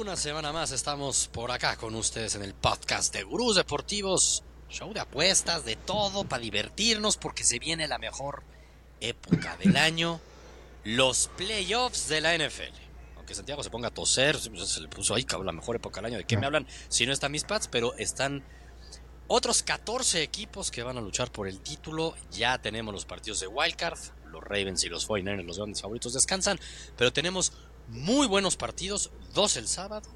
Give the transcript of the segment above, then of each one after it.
Una semana más estamos por acá con ustedes en el podcast de Gurús Deportivos. Show de apuestas, de todo, para divertirnos porque se viene la mejor época del año. Los playoffs de la NFL. Aunque Santiago se ponga a toser, se le puso ahí, cabrón, la mejor época del año. ¿De qué me hablan? Si no están mis pads, pero están otros 14 equipos que van a luchar por el título. Ya tenemos los partidos de Wildcard. Los Ravens y los 49ers, los grandes favoritos, descansan. Pero tenemos muy buenos partidos, dos el sábado,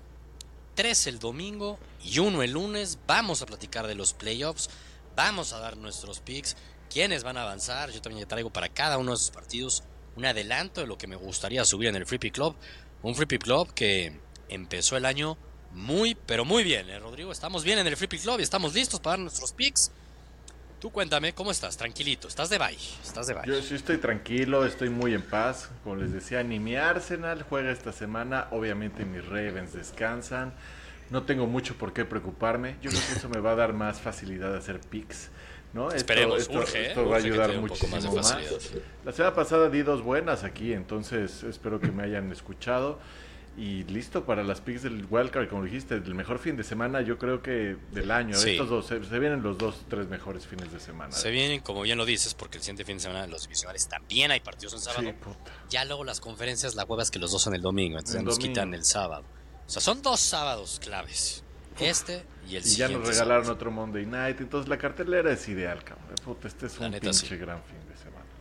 tres el domingo y uno el lunes. Vamos a platicar de los playoffs, vamos a dar nuestros picks, quiénes van a avanzar. Yo también traigo para cada uno de esos partidos un adelanto de lo que me gustaría subir en el Free Pick Club. Un Free Pick Club que empezó el año muy, pero muy bien, ¿eh, Rodrigo? Estamos bien en el Free Pick Club y estamos listos para dar nuestros picks. Tú cuéntame, ¿cómo estás? Tranquilito, estás de bye, estás de bye. Yo sí estoy tranquilo, estoy muy en paz. Como les decía, ni mi Arsenal juega esta semana, obviamente mis Ravens descansan. No tengo mucho por qué preocuparme. Yo creo que eso me va a dar más facilidad de hacer picks. ¿no? Esperemos, esto, urge, esto ¿eh? va a ayudar más muchísimo más. La semana pasada di dos buenas aquí, entonces espero que me hayan escuchado. Y listo para las picks del Wildcard, como dijiste, el mejor fin de semana, yo creo que del año. Sí. Estos dos, se, se vienen los dos, tres mejores fines de semana. Se vienen, como bien lo dices, porque el siguiente fin de semana los divisionales también hay partidos en sábado. Sí. Ya luego las conferencias, la hueva es que los dos son el domingo, entonces El nos domingo. quitan el sábado. O sea, son dos sábados claves. Este y el Y ya siguiente. nos regalaron sábado. otro Monday Night, entonces la cartelera es ideal, cabrón. Puta, este es La un neta, pinche sí. gran fin de.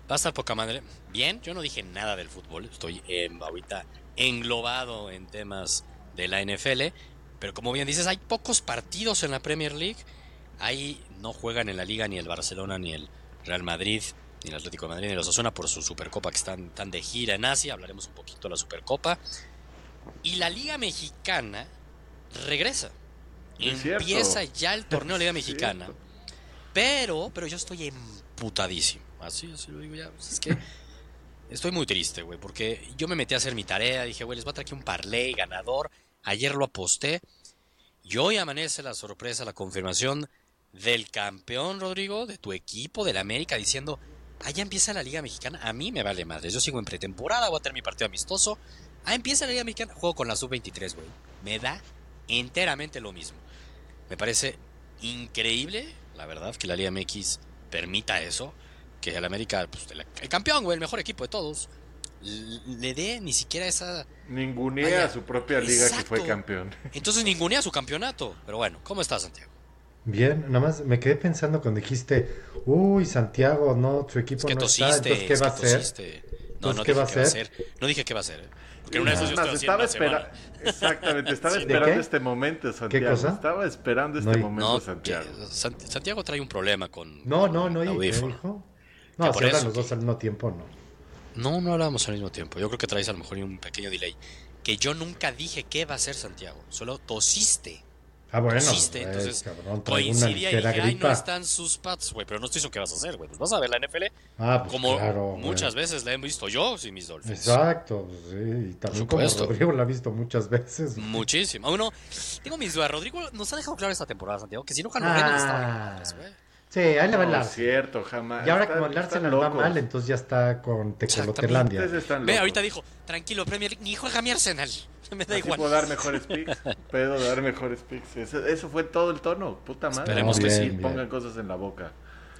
Va a estar poca madre. Bien, yo no dije nada del fútbol. Estoy eh, ahorita englobado en temas de la NFL. Pero como bien dices, hay pocos partidos en la Premier League. Ahí no juegan en la liga ni el Barcelona, ni el Real Madrid, ni el Atlético de Madrid, ni los Osasuna por su Supercopa que están, están de gira en Asia. Hablaremos un poquito de la Supercopa. Y la Liga Mexicana regresa. Es cierto. Empieza ya el torneo de Liga Es Mexicana. Pero, pero yo estoy emputadísimo. Así, así lo digo ya. Pues es que estoy muy triste, güey, porque yo me metí a hacer mi tarea. Dije, güey, les voy a traer aquí un parlay ganador. Ayer lo aposté. Y hoy amanece la sorpresa, la confirmación del campeón, Rodrigo, de tu equipo, del América, diciendo, allá empieza la Liga Mexicana. A mí me vale madre. Yo sigo en pretemporada, voy a tener mi partido amistoso. Ah, empieza la Liga Mexicana. Juego con la sub-23, güey. Me da enteramente lo mismo. Me parece increíble, la verdad, que la Liga MX permita eso. Que el América, pues, el, el campeón, güey, el mejor equipo de todos, le dé ni siquiera esa. Ningunea Vaya, a su propia liga que fue campeón. Entonces ningunea su campeonato. Pero bueno, ¿cómo estás, Santiago? Bien, nada más me quedé pensando cuando dijiste, uy, Santiago, no, tu equipo Es que no tosiste. está, entonces ¿qué es va a hacer? No, no ¿qué dije va a qué va a hacer? hacer. No dije qué va a hacer. ¿eh? Porque en una yo haciendo estaba esperando. Exactamente, estaba ¿De esperando qué? este momento, Santiago. cosa? Estaba esperando este No, momento, No, Santiago. Santiago trae un problema con. No, no, no, ¿y qué Audífono. dijo? No, si hablan los dos al mismo tiempo, no. No, no hablábamos al mismo tiempo. Yo creo que traes a lo mejor un pequeño delay. Que yo nunca dije qué va a hacer Santiago. Solo tosiste. Ah, bueno, tosiste. pues, Entonces, cabrón, coincidía y dije, ay, no gripa. están sus pads, güey. Pero no estoy diciendo qué vas a hacer, güey. Pues vas a ver la NFL. Ah, pues como claro, muchas veces la he visto yo sin mis Dolphins. Exacto, sí, y también como. Rodrigo la ha visto muchas veces. Muchísimo. Uno, tengo mis dudas. Rodrigo nos ha dejado claro esta temporada, Santiago, que si no Moreno Ah. estaba güey. Sí, ahí le va el No, es Arsenal. cierto, jamás. Y ahora Están- como el Arsenal va mal, entonces ya está con están Ve, ahorita dijo, tranquilo, Premier League, ni juega mi Arsenal. Me da Así igual. puedo dar mejores picks. Puedo dar mejores picks. Eso, eso fue todo el tono. Puta madre. Esperemos que sí. Pongan bien. cosas en la boca.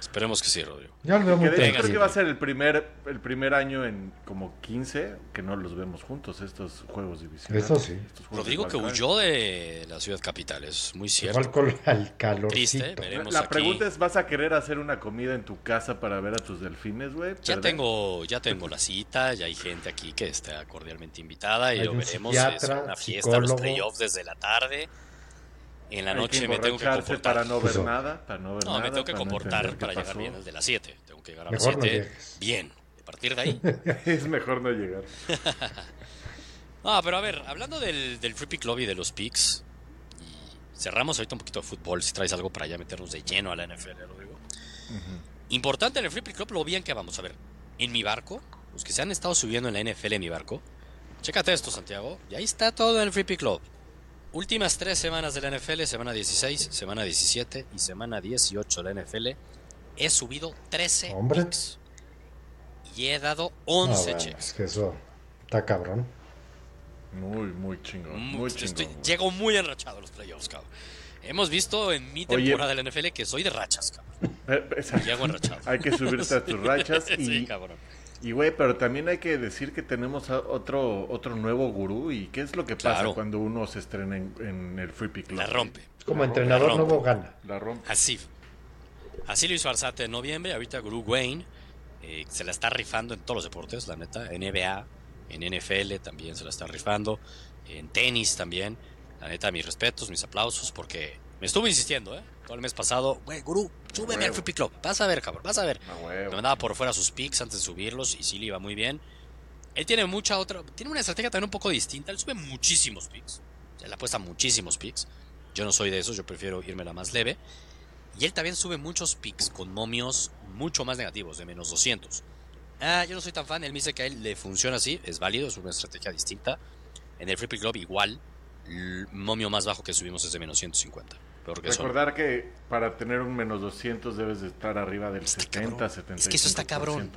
Esperemos que sí, Rodrigo. Yo lo Venga, creo que va a ser el primer, el primer año en como 15 que no los vemos juntos, estos juegos divisionales. Eso sí. Rodrigo que huyó de la ciudad capital, es muy cierto. Igual con el calorcito. Triste, veremos La aquí. pregunta es, ¿vas a querer hacer una comida en tu casa para ver a tus delfines, güey? Ya tengo, ya tengo la cita, ya hay gente aquí que está cordialmente invitada y Hay lo un veremos. es una fiesta, los psicólogo. playoffs desde la tarde. En la Hay noche que me tengo que comportar. para no ver Eso. nada, para no ver No, nada. me tengo que para comportar para llegar pasó. bien al de las 7. Tengo que llegar a las Mejor no 7 llegues. bien. A partir de ahí. es mejor no llegar. Ah, pero a ver, hablando del, del Free Pick Lobby de los picks, cerramos ahorita un poquito de fútbol, si traes algo para ya meternos de lleno a la NFL, Rodrigo. Importante en el Free Pick Club, lo bien que vamos a ver. En mi barco, los que se han estado subiendo en la NFL en mi barco, chécate esto, Santiago. Y ahí está todo en el Free Pick Club. Últimas tres semanas de la NFL, semana 16, semana 17 y semana 18 de la NFL, he subido 13 Hombre. picks. Y he dado Ah, 11 bueno, checks. es que eso está cabrón. Muy, muy chingón. Muy- Muy estoy- chingón. güey. llego muy enrachado a los playoffs, cabrón. Hemos visto en mi Oye. temporada de la NFL que soy de rachas, cabrón. Eh, exacto. Llego enrachado. Hay que subirte a tus rachas y, sí, cabrón. Y güey, pero también hay que decir que tenemos a otro otro nuevo gurú y qué es lo que pasa Claro. cuando uno se estrena en, en el Free Pick Club? La rompe. Como La entrenador rompe. nuevo gana. La rompe. Así. Así lo hizo Arzate en noviembre. Ahorita Guru Wayne eh, se la está rifando en todos los deportes, la neta. NBA, en NFL también se la está rifando. En tenis también. La neta, mis respetos, mis aplausos, porque me estuvo insistiendo, ¿eh? Todo el mes pasado, güey, Guru, súbeme al. Free Pick Club. Vas a ver, cabrón, vas a ver. Me mandaba por fuera sus picks antes de subirlos y sí le iba muy bien. Él tiene mucha otra. Tiene una estrategia también un poco distinta. Él sube muchísimos picks. Él apuesta muchísimos picks. Yo no soy de esos, yo prefiero irme la más leve. Y él también sube muchos picks con momios mucho más negativos, de menos 200. Ah, yo no soy tan fan. Él me dice que a él le funciona así, es válido, es una estrategia distinta. En el Free Pick Club, igual, el momio más bajo que subimos es de menos 150. Peor que eso. Recordar que para tener un menos 200 debes de estar arriba del Está 70, cabrón. 75%. Es que eso está cabrón.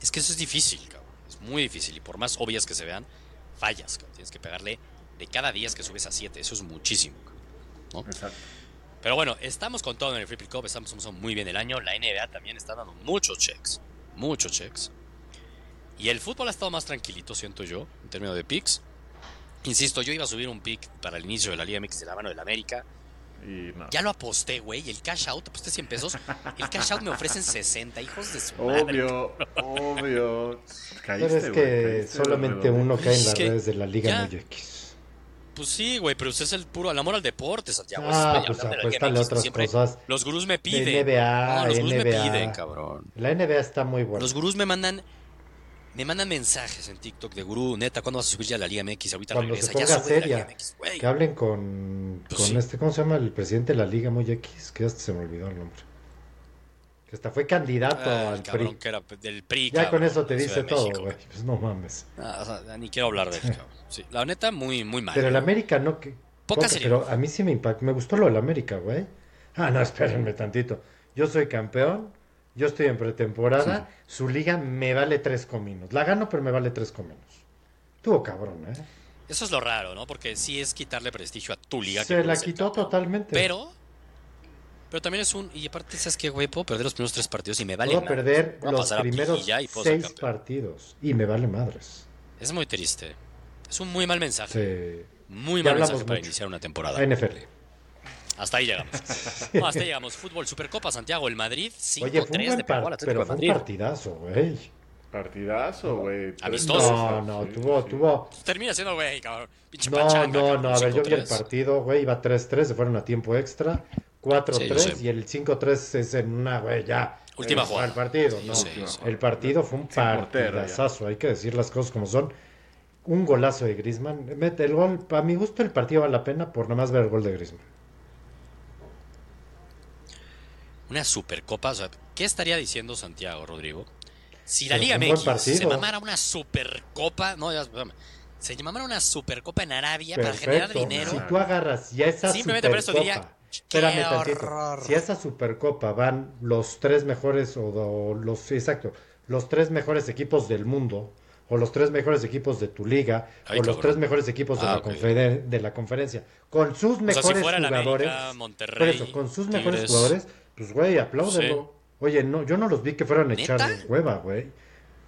Es que eso es difícil, cabrón. Es muy difícil. Y por más obvias que se vean, fallas, cabrón. Tienes que pegarle de cada 10 que subes a 7. Eso es muchísimo, cabrón. Exacto. Pero bueno, estamos con todo en el Free Pick Cup. Estamos muy bien el año. La NBA también está dando muchos checks. Muchos checks. Y el fútbol ha estado más tranquilito, siento yo, en términos de picks. Insisto, yo iba a subir un pick para el inicio de la Liga MX de la mano del América. Y no. Ya lo aposté, güey. El cash out, aposté 100 pesos. El cash out me ofrecen 60, hijos de su madre. Obvio, obvio. Caíste, Pero es güey, que caíste solamente uno cae en Es las que redes de la Liga ya. Muy X. Pues sí, güey, pero usted es el puro el amor al deporte, Santiago. Ah, Es- pues apuéstale MX, otras siempre cosas. Los gurús me piden. NBA, No, los gurús me NBA. piden, cabrón. La NBA está muy buena. Los gurús me mandan me mandan mensajes en TikTok de gurú, neta, ¿cuándo vas a subir ya la Liga MX? Ahorita Cuando regresa, se ya ponga la seria, Liga MX, güey. Que hablen con, Pues con sí. este, ¿cómo se llama? El presidente de la Liga Muy X, que hasta se me olvidó el nombre. Que hasta fue candidato Ah, al cabrón PRI. que era del PRI. Ya con eso te dice todo, güey. Pues no mames. Ah, o sea, ni quiero hablar de él, cabrón. Sí, la neta, muy, muy mal. Pero el América no que. Poca poca, pero a mí sí me impactó. Me gustó lo del América, güey. Ah, no, espérenme tantito. Yo soy campeón. Yo estoy en pretemporada. Su liga me vale tres cominos. La gano, pero me vale tres cominos. Tuvo cabrón, ¿eh? Eso es lo raro, ¿no? Porque sí es quitarle prestigio a tu liga. Se la quitó totalmente. Pero, pero también es un. Y aparte, ¿sabes qué, güey? Puedo perder los primeros tres partidos y me vale. Puedo perder Voy los primeros y seis partidos. Y me vale madres. Es muy triste. Es un muy mal mensaje. Se... Muy Ya mal mensaje hablamos para mucho. iniciar una temporada. NFL. Hasta ahí llegamos. No, hasta ahí llegamos. Fútbol, Supercopa Santiago, el Madrid, 5-3 Oye, fue un buen de pegó al par- Atlético pero de fue un partidazo, güey. Partidazo, güey. Amistoso. No, no, Sí, tuvo, sí. tuvo. Termina siendo, güey, cabrón. Pinche No, pachanga, no, cabrón, no, a ver, yo vi el 5-3. partido, güey, iba 3-3, se fueron a tiempo extra, Sí, 4-3 yo sé. y el 5-3 es en una, güey, ya. Última eh, jugada. El partido, Sí, no. El partido fue un partidazazo, hay que decir las cosas como son. Un golazo de Griezmann. Mete el gol, a mi gusto el partido vale la pena por nada más ver el gol de Griezmann. Una Supercopa, o sea, ¿qué estaría diciendo Santiago, Rodrigo? Si la Liga MX se mamara una Supercopa, no, ya, se mamara una Supercopa en Arabia para generar dinero. Si tú agarras ya esa Simplemente por eso diría, Supercopa. Si a esa Supercopa van los tres mejores o, o los exacto, los tres mejores equipos del mundo o los tres mejores equipos de tu liga Ay, o los cabrón. tres mejores equipos de, Ah, la confeder- de la conferencia con sus O sea, mejores si fuera el jugadores, América, por eso, con sus mejores jugadores, pues güey, apláudenlo. Oye, no, yo no los vi que fueran a ¿Neta? echarles hueva, güey.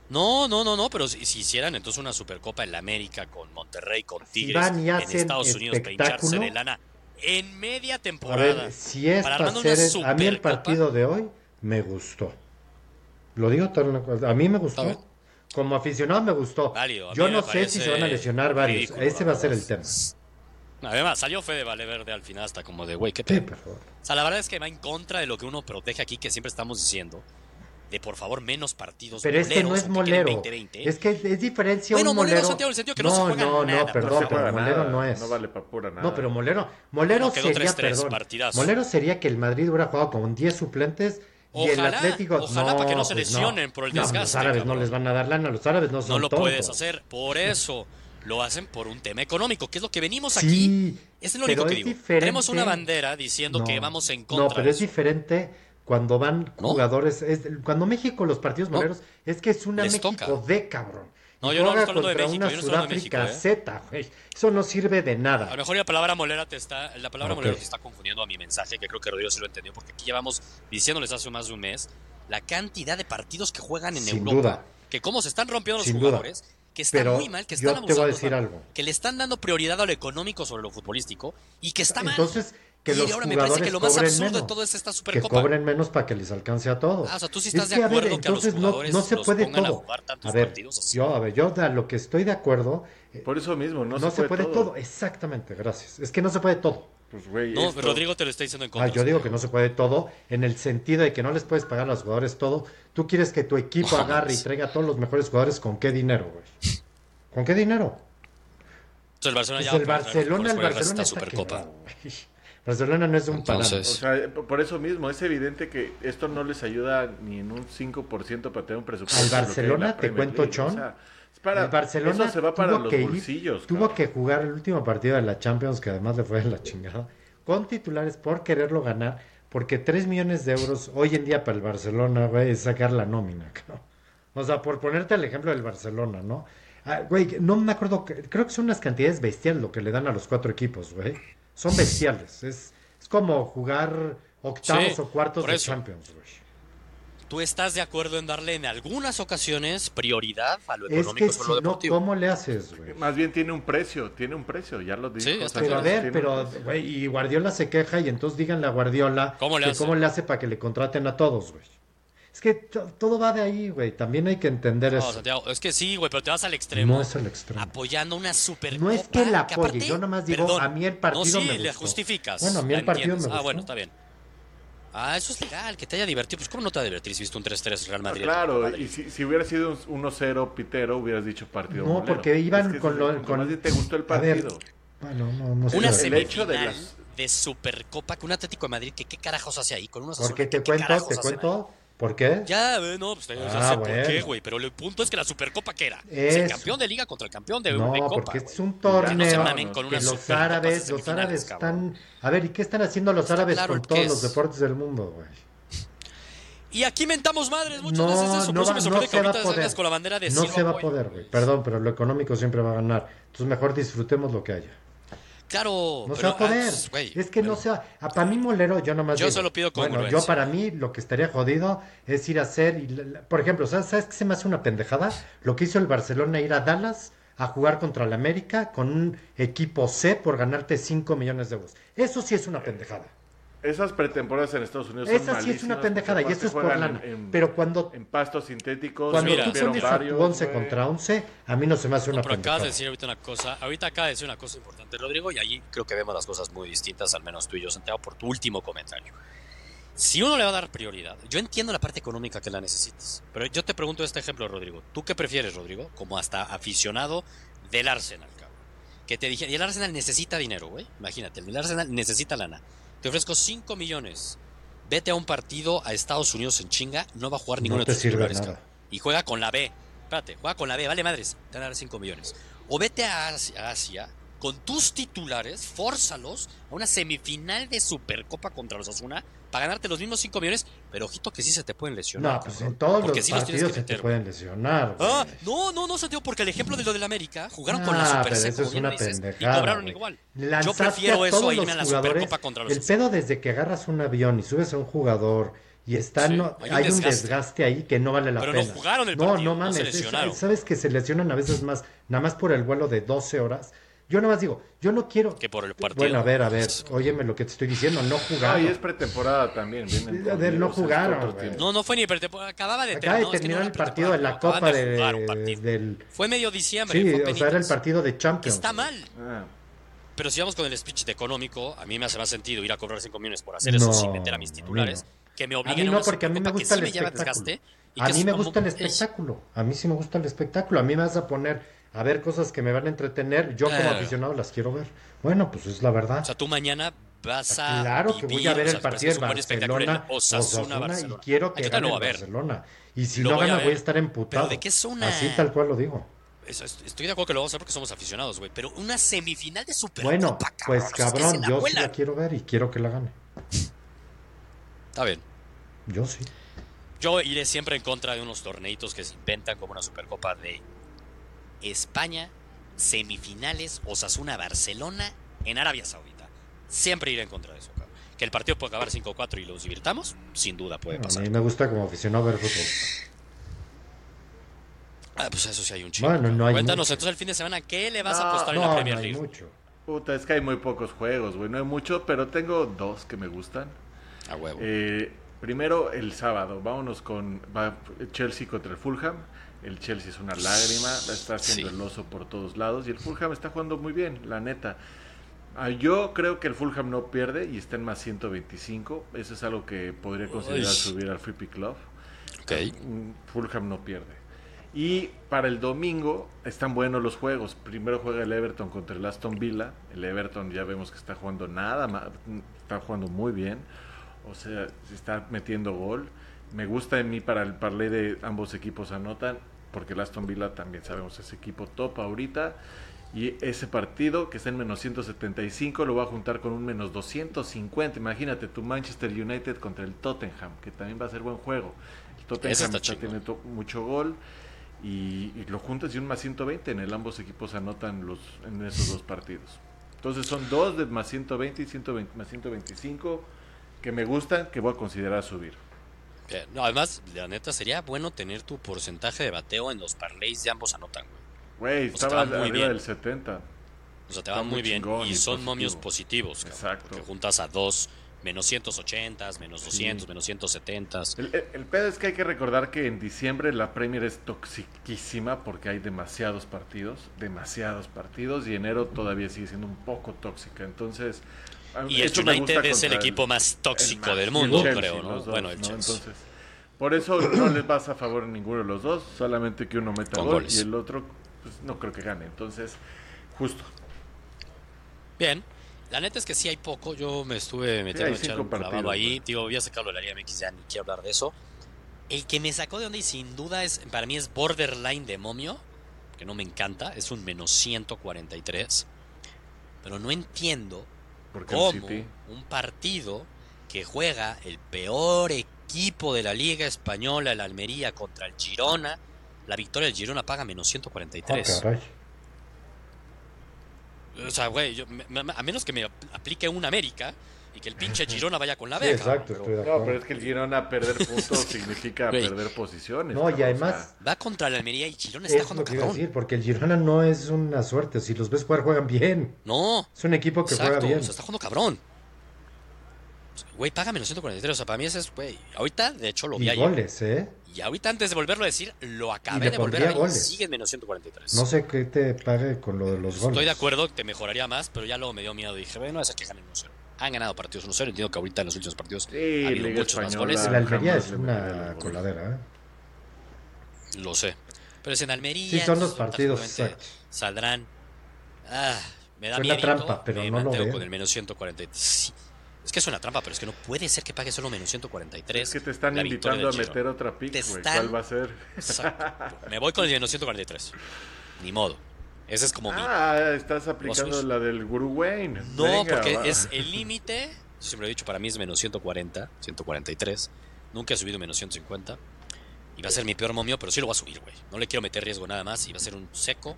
No, no, no, no, pero si, si hicieran entonces una Supercopa en la América con Monterrey, con Tigres, y en Estados Unidos espectáculo. de lana en media A temporada. ver, si es para hacer, a mí el partido de hoy me gustó. Lo digo cosa, a mí me gustó. A. Como aficionado me gustó. Válido, a Yo no sé si se van a lesionar varios. ridículo, Ese va a ser el tema. Además, salió Fede Valverde al final hasta como de, güey, qué Sí, pedo. por favor. O sea, la verdad es que va en contra de lo que uno protege aquí, que siempre estamos diciendo. de por favor menos partidos Pero este no es moleros, molero. 20-20. Es que es diferencia Bueno, un molero, molero. Santiago, en el sentido que no se juega no, nada, no, no perdón, se juega pero molero nada, no es. No vale para pura nada. No, pero molero, molero Bueno, quedó sería, 3-3, perdón, partidazo. molero sería que el Madrid hubiera jugado con 10 suplentes y el Ojalá, Atlético ojalá para que no se pues lesionen por el No, desgaste, Los árabes cabrón. no les van a dar lana, los árabes no son No lo tontos. puedes hacer. Por eso lo hacen por un tema económico, que es lo que venimos Sí, aquí. Es lo único que es digo. diferente. Tenemos una bandera diciendo que vamos en contra No, pero de es eso. diferente cuando van ¿No? jugadores. es- cuando México, los partidos No. moleros, es que es una Les México toca. de cabrón. No, yo no juega estoy hablando de contra México, una yo no estoy hablando de Sudáfrica México, Z, güey. Eso no sirve de A lo nada. mejor la palabra molera te está, la palabra molera te está confundiendo a mi mensaje, que creo que Rodrigo sí lo entendió, porque aquí llevamos diciéndoles hace más de un mes la cantidad de partidos que juegan en Sin Europa, duda. que cómo se están rompiendo los Sin duda. Jugadores, que están Pero muy mal, que yo están te voy a abusando, decir o sea, algo. que le están dando prioridad a lo económico sobre lo futbolístico y que está mal. Entonces, que y los ahora me parece jugadores que lo más absurdo menos. de todo es esta que Supercopa. cobren menos para que les alcance a todos. Ah, o sea, tú sí Es estás de que, a ver, acuerdo que a los entonces no- jugadores no, se los puede pongan a todo. jugar tantos a ver, partidos así. yo, a ver, yo de lo que estoy de acuerdo, eh, Por eso mismo, no, no, se, puede, todo. Exactamente, gracias. Es que no se puede todo. Pues, güey, No, esto- Rodrigo te lo está diciendo en Ah, contra. yo digo que no se puede todo en el sentido de que no les puedes pagar a los jugadores todo. Tú quieres que tu equipo agarre y traiga a todos los mejores jugadores con qué dinero, güey. ¿Con qué dinero? Entonces, el Barcelona Pues ya el Barcelona, el Barcelona está Supercopa. Barcelona no es un Entonces-. O sea, eh, por eso mismo, es evidente que esto no les ayuda ni en un 5% para tener un presupuesto. Al Barcelona, la te cuento, League. Chon, O sea, para, el Barcelona eso se va para tuvo los que ir- tuvo que jugar el último partido de la Champions, que además le fue en la chingada, con titulares por quererlo ganar, porque 3 millones de euros hoy en día para el Barcelona, güey, es sacar la nómina, cabrón. O sea, por ponerte el ejemplo del Barcelona, ¿no? Ah, güey, no me acuerdo, creo que son unas cantidades bestiales lo que le dan a los cuatro equipos, güey. Son bestiales, es, es como jugar octavos Sí, o cuartos de eso. Champions, güey. ¿Tú estás de acuerdo en darle en algunas ocasiones prioridad a lo Es económico que sobre si lo no, deportivo? ¿cómo le haces, güey? Más bien tiene un precio, tiene un precio, ya lo dijo. Sí, está Pero a Sánchez, ver, pero, güey, y Guardiola se queja y entonces díganle a Guardiola ¿Cómo le que hace? cómo le hace para que le contraten a todos, güey. Es que to- todo va de ahí, güey. También hay que entender No, eso. Santiago, es que sí, güey, pero te vas al extremo. No es el extremo. Apoyando una super No es que la apoye, yo nomás digo, a mí el partido no, sí, me le gustó. justificas. Bueno, a mí el partido entiendes. me Ah, gustó. bueno, está bien. Ah, eso es legal, que te haya divertido. Pues, ¿cómo no te va a divertir si viste un 3-3 Real Ah, Madrid? claro, y si, si hubiera sido un 1-0 pitero, hubieras dicho partido No, molero. porque iban Es que con lo- con- te gustó el partido. Bueno, no, no sé. Una el semifinal hecho de Supercopa que un Atlético de Madrid, que qué carajos hace ahí con unos Porque azules, te ¿qué cuento, te cuento. ¿Por qué? Ya, eh, no, pues ya Ah, sé por qué, güey, pero el punto es que la Supercopa, ¿qué era? Es el campeón de liga contra el campeón de, No, de Copa, porque güey. es un Que torneo no con que los árabes, los árabes cabrón. están... A ver, ¿y qué están haciendo los Está árabes claro con todos es. los deportes del mundo, güey? Y aquí mentamos madres muchas No, veces eso. Por no eso va- me no sorprende que se va a ahorita poder. salgas con la bandera de No se va a poder, güey. Perdón, pero lo económico siempre va a ganar. Entonces mejor disfrutemos lo que haya. Claro, No pero, se va a poder. ah, es que no pero- sea. A, para mí, Molero, yo nomás. Yo digo, solo pido Bueno, yo para mí lo que estaría jodido es ir a hacer. y por ejemplo, ¿sabes, ¿sabes qué se me hace una pendejada? Lo que hizo el Barcelona, ir a Dallas a jugar contra el América con un equipo C por ganarte 5 millones de euros. Eso sí es una pendejada. Esas pretemporadas en Estados Unidos son Esa sí es una pendejada y eso es por lana. en- Pero cuando, En pastos sintéticos, cuando mira. tú varios, tu 11 güey. contra 11, a mí no se me hace una Pero acabas pendejada. de decir ahorita una cosa, ahorita acaba de decir una cosa importante, Rodrigo, y ahí creo que vemos las cosas muy distintas, al menos tú y yo, Santiago, por tu último comentario. Si uno le va a dar prioridad, yo entiendo la parte económica que la necesitas, pero yo te pregunto este ejemplo, Rodrigo. ¿Tú qué prefieres, Rodrigo? Como hasta aficionado del Arsenal, cabrón. Que te dije, y el Arsenal necesita dinero, güey. Imagínate, el Arsenal necesita lana. Te ofrezco 5 millones. Vete a un partido a Estados Unidos en chinga, no va a jugar ninguno No de te tus titulares. Y juega con la B. Espérate, juega con la B, vale madres, te van a dar 5 millones. O vete a Asia, con tus titulares, fórzalos a una semifinal de Supercopa contra los Asuna para ganarte los mismos 5 millones, pero ojito que sí se te pueden lesionar. No, pues cabrón, en todos los sí los partidos que se te pueden lesionar. Ah, no, no, no, Santiago, porque el ejemplo de lo del América, jugaron con la Ah, Super pero C, eso como es una dices, pendejada. y cobraron igual. Lanzaste Yo prefiero a eso a irme los a la jugadores. Supercopa contra los El pedo desde que agarras un avión y subes a un jugador y está, Sí, no- hay hay, un desgaste. ahí que no vale la Pero no pena. jugaron el no, partido, no no se mames. es-. Sabes que se lesionan a veces más, nada más por el vuelo de 12 horas. Yo nada más digo, yo no quiero. Que por el partido. Bueno, a ver, a ver, óyeme lo que te estoy diciendo, no jugaron. y es pretemporada también. vienen A ver, no jugaron. No, no fue ni pretemporada, acababa de Acaba de no, es que no terminar el partido de la Copa de, del. Fue medio diciembre. Sí, fue o sea, era el partido de Champions. está mal. Ah, Pero si vamos con el speech de económico, a mí me hace más sentido ir a cobrar 5 millones por hacer eso sin meter a mis titulares. no. que me A obliguen mí a no, una porque a mí me gusta el espectáculo. A mí me gusta el es- espectáculo. A mí sí me gusta el espectáculo. A mí me vas a poner a ver cosas que me van a entretener. Yo como Claro. aficionado las quiero ver. Bueno, pues es la verdad. O sea, tú mañana vas a. Claro que voy a ver o sea, el partido de Barcelona, Osasuna, Osasuna, Barcelona. y quiero que gane a ver. Barcelona. Y si Lo no voy gana ver. voy a estar emputado. Pero de qué zona? Así tal cual lo digo. Es- es- Estoy de acuerdo que lo vamos a hacer porque somos aficionados, güey. Pero una semifinal de Supercopa, Bueno, pues cabrón, yo sí la quiero ver y quiero que la gane. Está bien. Yo sí. Yo iré siempre en contra de unos torneitos que se inventan como una Supercopa de España, semifinales, Osasuna, Barcelona, en Arabia Saudita. Siempre iré en contra de eso, cabrón. Que el partido puede acabar 5-4 y los divirtamos, sin duda puede a pasar. mí me gusta como aficionado ver fútbol. Ah, pues eso sí hay un chico. Bueno, no hay Cuéntanos mucho. entonces el fin de semana, ¿qué le vas a No, apostar en No, la no Premier hay League? mucho. Puta, es que hay muy pocos juegos, güey. No hay mucho, pero tengo dos que me gustan. A huevo. Eh, primero, el sábado. Vámonos con va Chelsea contra el Fulham. El Chelsea es una lágrima, la está haciendo Sí. el oso por todos lados. Y el Fulham está jugando muy bien, la neta. Ah, Yo creo que el Fulham no pierde y está en más 125. Eso es algo que podría considerar Uy. subir al Free Pick Club. ok. Mm, Fulham no pierde. Y para el domingo están buenos los juegos. Primero juega el Everton contra el Aston Villa. El Everton ya vemos que está jugando nada más, está jugando muy bien. O sea, se está metiendo gol. Me gusta en mí para el parlay de ambos equipos anotan, porque el Aston Villa también sabemos es equipo top ahorita. Y ese partido que está en menos 175 lo va a juntar con un menos 250. Imagínate tu Manchester United contra el Tottenham, que también va a ser buen juego. El Tottenham está, teniendo mucho gol y, y lo juntas y un más 120 en el ambos equipos anotan los en esos dos partidos. Entonces son dos de más 120 y 120, más 125 que me gustan que voy a considerar subir. Bien. No, además, la neta, sería bueno tener tu porcentaje de bateo en los parlays de ambos anotan, güey. Güey, O sea, estaba muy arriba bien. del 70. O sea, te va muy muy bien. Y y son positivo. momios positivos. cabrón, Exacto. Porque juntas a dos, menos 180, menos 200, menos 170. El, el- el pedo es que hay que recordar que en diciembre la Premier es toxiquísima porque hay demasiados partidos, demasiados partidos y enero todavía sigue siendo un poco tóxica. Entonces, Y el United es el equipo más tóxico el del mundo, Chelsea, creo, ¿no? dos, bueno, el ¿no? Chelsea. Entonces, por eso no les vas a favor en ninguno de los dos, solamente que uno meta Con gol goles. y el otro pues, no creo que gane. Entonces, justo. Bien. La neta es que sí hay poco. Yo me estuve metiendo a cinco un clavado ahí. güey. Digo, voy a sacarlo de la Liga MX, ya ni quiero hablar de eso. El que me sacó de onda y sin duda es, para mí es borderline de momio, que no me encanta, es un menos 143. Pero no entiendo Porque City. un partido que juega el peor equipo de la Liga Española, el Almería, contra el Girona, la victoria del Girona paga menos Ah, 143. caray. O sea, güey, a menos que me apl- aplique un América y que el pinche Girona vaya con la Sí, beca. exacto, pero estoy de No, pero es que el Girona perder puntos significa Güey. perder posiciones. No, y o además, sea, Va contra la Almería y Girona está es jugando lo que iba a cabrón. decir, porque el Girona no es una suerte. Si los ves jugar, juegan bien. No, Es un equipo que exacto, juega bien. o sea, está jugando cabrón. O sea, Güey, paga menos 143. O sea, para mí ese es, güey. Ahorita, de hecho, lo vi Y ayer. goles, ¿eh? Y ahorita, antes de volverlo a decir, lo Y acabé le de volver a ver sigue en menos 143. No sé qué te pague con lo de los goles. Estoy de acuerdo que te mejoraría más, pero ya luego me dio miedo. Dije, bueno, es que ganen 1-0. Han ganado partidos 1-0. Entiendo que ahorita en los últimos partidos Sí, ha habido Liga muchos más Española. goles. El Almería es una coladera, ¿eh? Lo sé. Pero es en Almería. Sí, son los partidos. Saldrán. Ah, me da miedo. trampa, pero me no lo veo. con el menos 143. Sí. Es que es una trampa, pero es que no puede ser que pague solo menos 143. Es que te están la invitando a meter Girona. otra pick, güey. están- ¿Cuál va a ser? Exacto. Me voy con el menos 143. Ni modo. Ese es como mi. Ah, estás aplicando la del Guru Wayne. No, Venga, porque va. es el límite. yo Siempre lo he dicho, para mí es menos 140, 143. Nunca he subido menos 150. Y va a ser mi peor momio, pero sí lo voy a subir, güey. No le quiero meter riesgo nada más. Y va a ser un seco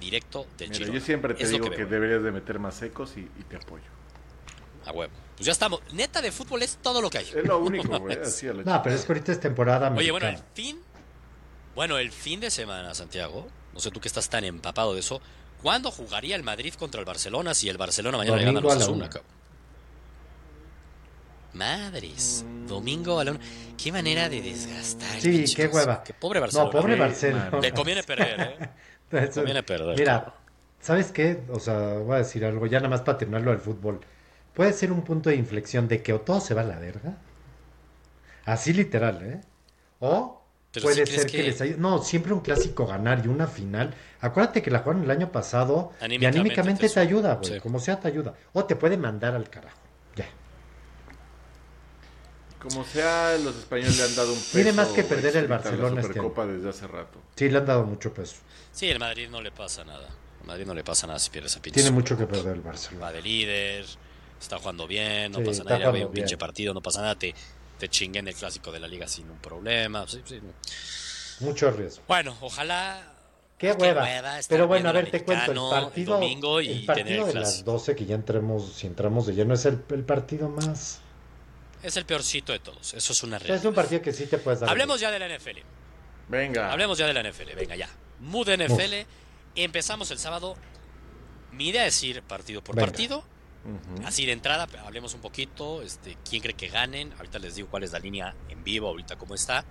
directo del Mira, Girona. yo siempre te Es digo que deberías de meter más secos y, y te apoyo. A huevo. Pues ya estamos. Neta de fútbol es todo lo que hay. Es lo único, güey. No, pero es que ahorita es temporada Oye, bueno, el fin. Bueno, el fin de semana, Santiago. No sé tú que estás tan empapado de eso. ¿Cuándo jugaría el Madrid contra el Barcelona si el Barcelona mañana le gana a Domingo los a la Osasuna? Madres. Domingo a la una. Qué manera de desgastar. Sí, qué hueva. Qué pobre Barcelona. No, pobre Barcelona. Le conviene perder, ¿eh? Eso- conviene perder, Mira. ¿sabes qué? O sea, voy a decir algo ya nada más para terminarlo del fútbol. Puede ser un punto de inflexión de que o todo se va a la verga Así literal, ¿eh? O Pero puede ser que... que- les ayude. No, siempre un clásico ganar y una final. Acuérdate que la jugaron el año pasado y Anímicamente anímicamente te te ayuda, güey. sí. Como sea, te ayuda. O te puede mandar al carajo. Ya. Como sea, los españoles le han dado un peso. Tiene más que perder el Barcelona La este Supercopa desde hace rato. Sí, le han dado mucho peso. Sí, el Madrid no le pasa nada. Al Madrid no le pasa nada si pierde esa pinche. Tiene mucho que perder el Barcelona. Va de líder, está jugando bien, no Sí, pasa nada. Ya ve un pinche partido, no pasa nada. Te, te chingue en el clásico de la liga sin un problema. Sí, sí. Mucho riesgo. Bueno, ojalá. Qué hueva. estar Pero bueno, a ver, te cuento. El partido, domingo y el tener partido el de las clásico. 12, que ya entremos, si entramos de lleno, es el, el partido más. Es el peorcito de todos. Eso es una realidad. es un partido que sí te puedes dar. Hablemos ya de la NFL. Venga. Hablemos ya de la NFL. Venga, ya. Mood NFL. Empezamos el sábado. Mi idea es ir partido por Venga. partido. Ujú. Así de entrada, hablemos un poquito. Este, ¿Quién cree que ganen? Ahorita les digo cuál es la línea en vivo, ahorita cómo está.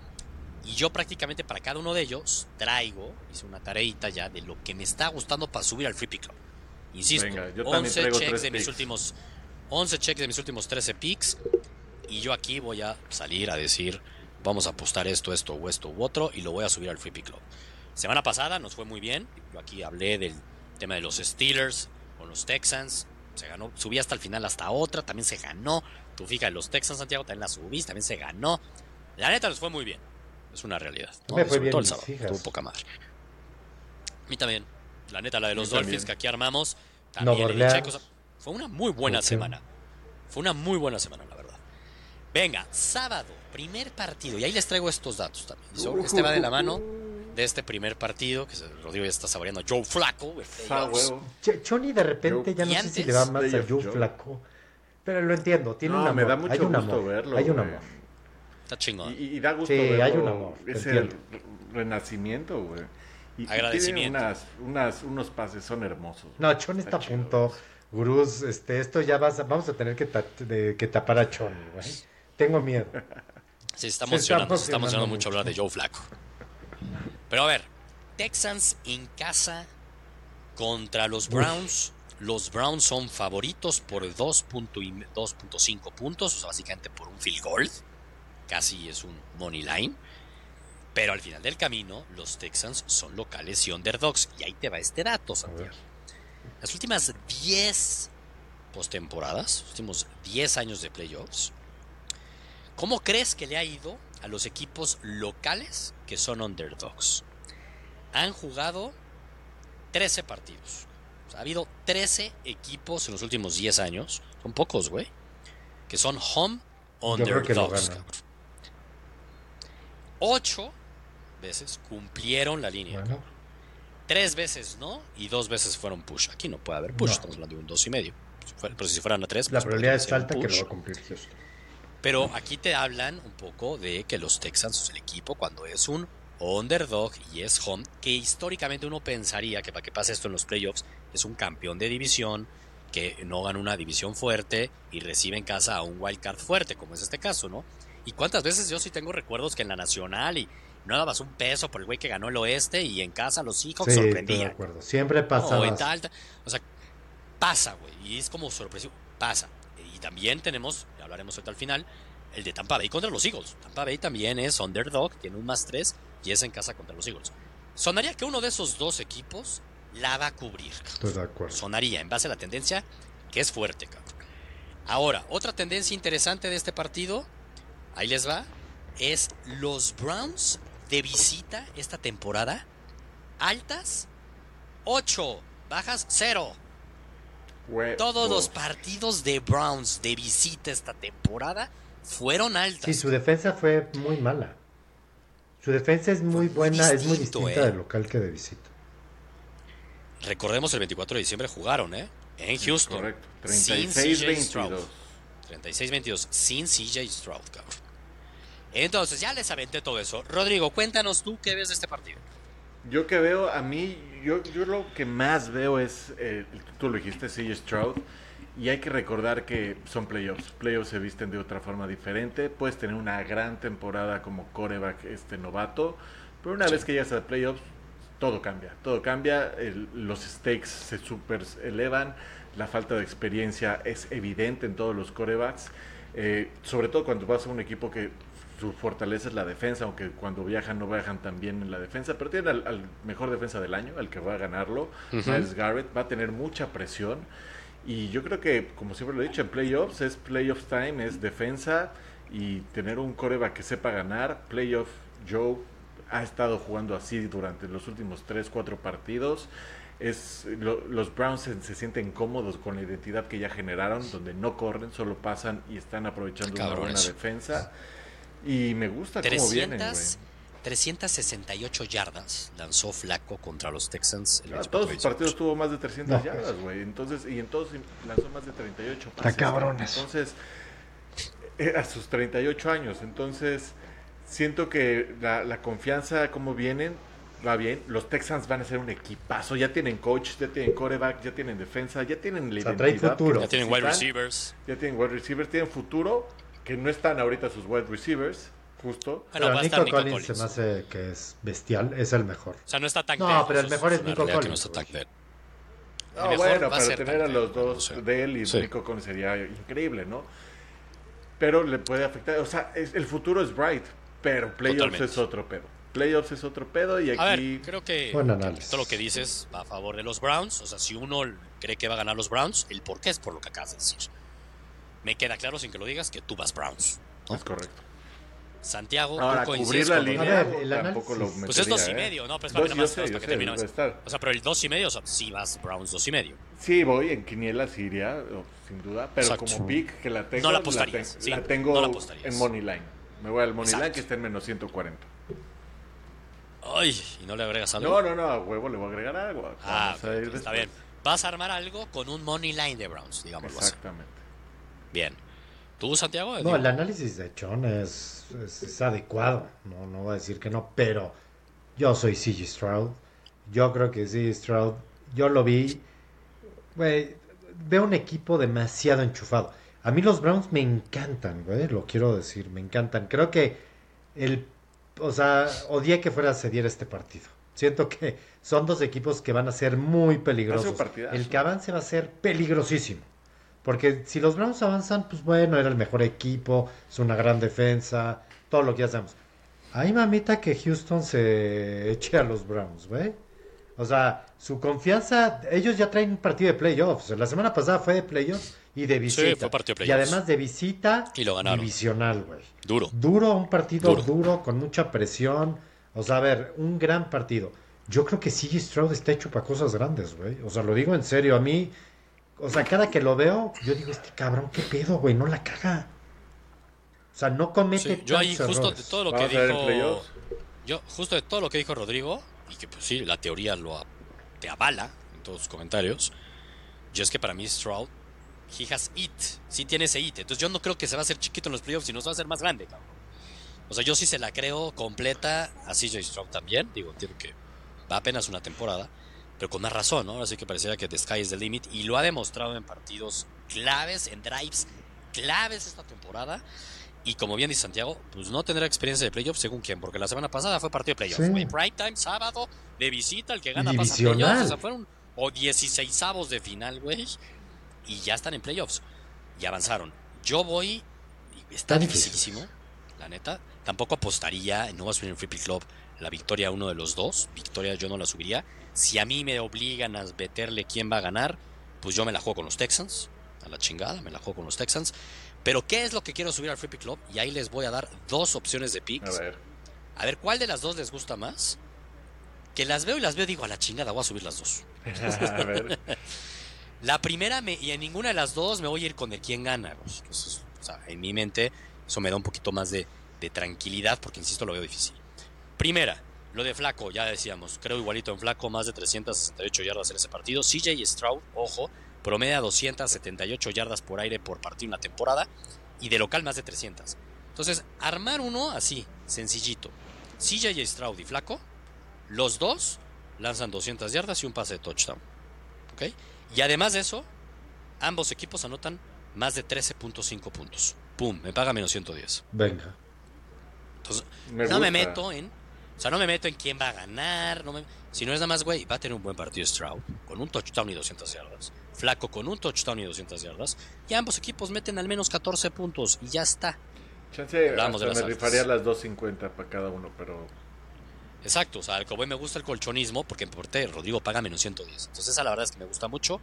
Y yo prácticamente para cada uno de ellos traigo, hice una tareita ya de lo que me está gustando para subir al Free Pick Club. Insisto, Venga, yo también 11 traigo checks de mis picks. últimos 11 checks de mis últimos 13 picks y yo aquí voy a salir a decir, vamos a apostar esto, esto o esto u otro y lo voy a subir al Free Pick Club. Semana pasada nos fue muy bien. Yo aquí hablé del tema de los Steelers con los Texans. Se ganó, subí hasta el final hasta otra, también se ganó. Tú fijas, los Texans Santiago también la subí, también se ganó. La neta nos fue muy bien. Es una realidad. ¿no? Me fue bien todo el sábado. Tuvo poca madre. A mí también. La neta, la de los Dolphins que aquí armamos. También le di Orleans. check, o sea, fue una muy buena semana. Fue una muy buena semana, la verdad. Venga, sábado, primer partido. Y ahí les traigo estos datos también. Este va de la mano de este primer partido, que se, Rodrigo ya está saboreando. Joe Flaco. Sa playoffs. huevo. Choni de repente ya no y sé si le va más a Joe Joe. Flaco. Pero lo entiendo, tiene No, un amor. me da mucho hay un gusto amor, verlo, Hay un güey. amor. Está chingón. Y, y da gusto Sí, verlo, hay un amor, Es entiendo. el re- renacimiento, güey. Y- y tiene Agradecimiento. unas, unas, unos pases, son hermosos. güey. No, Choni está a punto. Gurús, este, esto ya vas a- vamos a tener que, ta- de- que tapar a Choni, güey. Tengo miedo. Se está Se emocionando, está se está emocionando emocionando mucho hablar de Joe Flaco. Pero a ver, Texans en casa contra los Browns. Los Browns son favoritos por 2.5 y- 2.5 puntos, o sea, básicamente por un field goal. Casi es un money line. Pero al final del camino, los Texans son locales y underdogs. Y ahí te va este dato, Santiago. Las últimas 10 postemporadas, los últimos 10 años de playoffs, ¿cómo crees que le ha ido a los equipos locales que son underdogs? Han jugado 13 partidos. O sea, ha habido 13 equipos en los últimos 10 años. Son pocos, güey. Que son home underdogs. Ocho veces cumplieron la línea. Bueno, Tres veces no y dos veces fueron push. Aquí no puede haber push, No. estamos hablando de un dos y medio. Si fuera- pero si fueran a tres, la pues probabilidad es alta que lo va a cumplir Houston. Pero aquí te hablan un poco de que los Texans es el equipo cuando es un underdog y es home, que históricamente uno pensaría que para que pase esto en los playoffs es un campeón de división que no gana una división fuerte y recibe en casa a un wild card fuerte, como es este caso, ¿no? Y cuántas veces yo sí tengo recuerdos que en la nacional y no dabas un peso por el güey que ganó el oeste y en casa los Seahawks Sí, estoy de sorprendían. acuerdo. Siempre pasa. No. O sea, pasa, güey. Y es como sorpresivo. Pasa. También tenemos, ya hablaremos ahorita al final, el de Tampa Bay contra los Eagles. Tampa Bay también es underdog, tiene un más 3 y es en casa contra los Eagles. Sonaría que uno de esos dos equipos la va a cubrir. Estoy de acuerdo. Sonaría en base a la tendencia que es fuerte, cabrón. Ahora, otra tendencia interesante de este partido, ahí les va, es los Browns de visita esta temporada. Altas, 8, bajas, 0. Todos los partidos de Browns de visita esta temporada fueron altas. Sí, su defensa fue muy mala. Su defensa es muy muy buena, es muy distinta eh. de local que de visita. Recordemos el 24 de diciembre jugaron, ¿eh? En Houston. Correcto. Sin CJ 36-22. Stroud. 36-22, sin CJ Stroud, cabrón. Entonces, ya les aventé todo eso. Rodrigo, cuéntanos tú qué ves de este partido. Yo que veo, a mí, yo, yo lo que más veo es, eh, tú lo dijiste, CJ Stroud, y hay que recordar que son playoffs. Playoffs se visten de otra forma diferente. Puedes tener una gran temporada como coreback este novato, pero una Sí. vez que llegas a playoffs, todo cambia. Todo cambia, el- los stakes se super elevan, la falta de experiencia es evidente en todos los corebacks, eh, sobre todo cuando vas a un equipo que su fortaleza es la defensa, aunque cuando viajan no viajan tan bien en la defensa, pero tienen al, al mejor defensa del año, al que va a ganarlo, Miles Garrett, va a tener mucha presión. Y yo creo que, como siempre lo he dicho, en playoffs es playoffs time, es defensa y tener un coreback que sepa ganar. Playoff Joe ha estado jugando así durante los últimos 3, 4 partidos. Es, lo- los Browns se, se sienten cómodos con la identidad que ya generaron, donde no corren, solo pasan y están aprovechando una buena defensa. Y me gusta cómo vienen, güey. 300, 368 yardas lanzó Flaco contra los Texans. el A 24 Ah, todos sus partidos tuvo más de 300 No. yardas, güey. Entonces, y en todos lanzó más de 38 Está pases. cabrones. Entonces, eh, a sus 38 años. Entonces, siento que la, la confianza, como vienen, va bien. Los Texans van a ser un equipazo. Ya tienen coach, ya tienen coreback, ya tienen defensa, ya tienen la O sea, identidad. futuro. Ya tienen wide receivers. Ya tienen wide receivers, tienen futuro, que no están ahorita sus wide receivers, justo. Bueno, pero va a Nico estar Nico Collins, Collins. se me hace que es bestial, es el mejor. O sea, no está tan No, dead, pero el mejor es Nico no Collins, está tan. Ah, bueno, ser tener a los dos no sé. de él y Sí. Nico Collins sería increíble, ¿no? Pero le puede afectar, o sea, es- el futuro es bright, pero playoffs Totalmente. es otro pedo. Playoffs es otro pedo y A ver, aquí creo que, Buen que análisis. todo lo que dices va a favor de los Browns. O sea, si uno cree que va a ganar los Browns, el por qué es por lo que acabas de decir. Me queda claro sin que lo digas que tú vas Browns. ¿no? es correcto. Santiago, tú Ahora, coincides cubrir la línea A ver, el tampoco lo análisis. Pues es dos y metería, ¿eh? medio, ¿no? Pues Dos, para nada más, sé, que termine. O sea, pero el dos y medio, o sea, sí vas Browns dos y medio. Sí, voy en Quiniela Siria, sin duda, pero Exacto. como pick que la tengo, No la la, apostarías, ten- sí, la tengo no la apostarías. en Money Line. Me voy al Money Line que está en menos 140. Ay, y no le agregas algo. No, no, no, a huevo le voy a agregar algo. Ah, a está bien. Vas a armar algo con un money line de Browns, digámoslo así. Bien. ¿Tú, Santiago? No, el análisis de Chon es, es, es adecuado, no, no voy a decir que no, pero yo soy CG Stroud, yo creo que CG Stroud, yo lo vi, güey, veo un equipo demasiado enchufado. A mí los Browns me encantan, güey, lo quiero decir, me encantan. Creo que el, o sea, odié que fuera a ceder este partido. Siento que son dos equipos que van a ser muy peligrosos. El que avance va a ser peligrosísimo. Porque si los Browns avanzan, pues bueno, era el mejor equipo, es una gran defensa, todo lo que ya sabemos. Ahí mamita que Houston se eche a los Browns, güey. O sea, su confianza, ellos ya traen un partido de playoffs. La semana pasada fue de playoffs y de visita. fue partido de y playoffs. además de visita, Y lo ganaron. divisional, güey. Duro. Duro, un partido Duro. duro. con mucha presión. O sea, a ver, un gran partido. Yo creo que CG Stroud está hecho para cosas grandes, güey. O sea, lo digo en serio. A mí, o sea, cada que lo veo, yo digo, este cabrón, qué pedo, güey, no la caga. O sea, no comete Sí, yo ahí justo de todo lo que dijo yo justo de todo lo que dijo Rodrigo y que pues sí la teoría lo a- te avala en todos sus comentarios yo es que para mí Stroud he has it sí tiene ese it entonces yo no creo que se va a hacer chiquito en los playoffs sino se va a hacer más grande cabrón o sea yo sí se la creo completa a CJ Stroud también digo entiendo que va apenas una temporada pero con más razón ¿no? ahora sí que pareciera que the sky is the limit y lo ha demostrado en partidos claves en drives claves esta temporada y como bien dice Santiago, pues no tendrá experiencia de playoffs según quién, porque la semana pasada fue partido de playoffs, Sí. güey. Prime time, sábado, de visita, el que gana pasa playoffs. O sea, fueron o 16 avos de final, güey. Y ya están en playoffs. Y avanzaron. Yo voy, está dificilísimo, la neta. Tampoco apostaría, no va a subir en Free Pick Club la victoria a uno de los dos. Victoria yo no la subiría. Si a mí me obligan a meterle quién va a ganar, pues yo me la juego con los Texans. A la chingada, me la juego con los Texans. Pero ¿qué es lo que quiero subir al Free Pick Club? Y ahí les voy a dar dos opciones de A picks. ver. A ver, ¿cuál de las dos les gusta más? Que las veo y las veo digo, a la chingada, voy a subir las dos. a ver. La primera, me, y en ninguna de las dos me voy a ir con el quién gana. o sea, en mi mente, eso me da un poquito más de, de tranquilidad, porque insisto, lo veo difícil. Primera, lo de Flaco, ya decíamos, creo igualito en Flaco, más de 368 yardas en ese partido. CJ Stroud, ojo, promedia 278 yardas por aire por partido en la temporada, y de local más de 300. Entonces, armar uno así, sencillito. CJ Stroud y Flaco, los dos lanzan 200 yardas y un pase de touchdown. ¿Ok? Y además de eso, ambos equipos anotan más de 13.5 puntos. ¡Pum! Me paga menos 110. Venga. Entonces, Me no me meto en. O sea, no me meto en quién va a ganar. No me, si no es nada más, güey, va a tener un buen partido Stroud. Con un touchdown y 200 yardas. Flaco con un touchdown y 200 yardas. Y ambos equipos meten al menos 14 puntos. Y ya está. Chance, Hablamos de las me rifaría las 2.50 para cada uno, pero Exacto, o sea, al cowboy me gusta el colchonismo porque por parte Rodrigo paga menos 110. Entonces, esa la verdad es que me gusta mucho.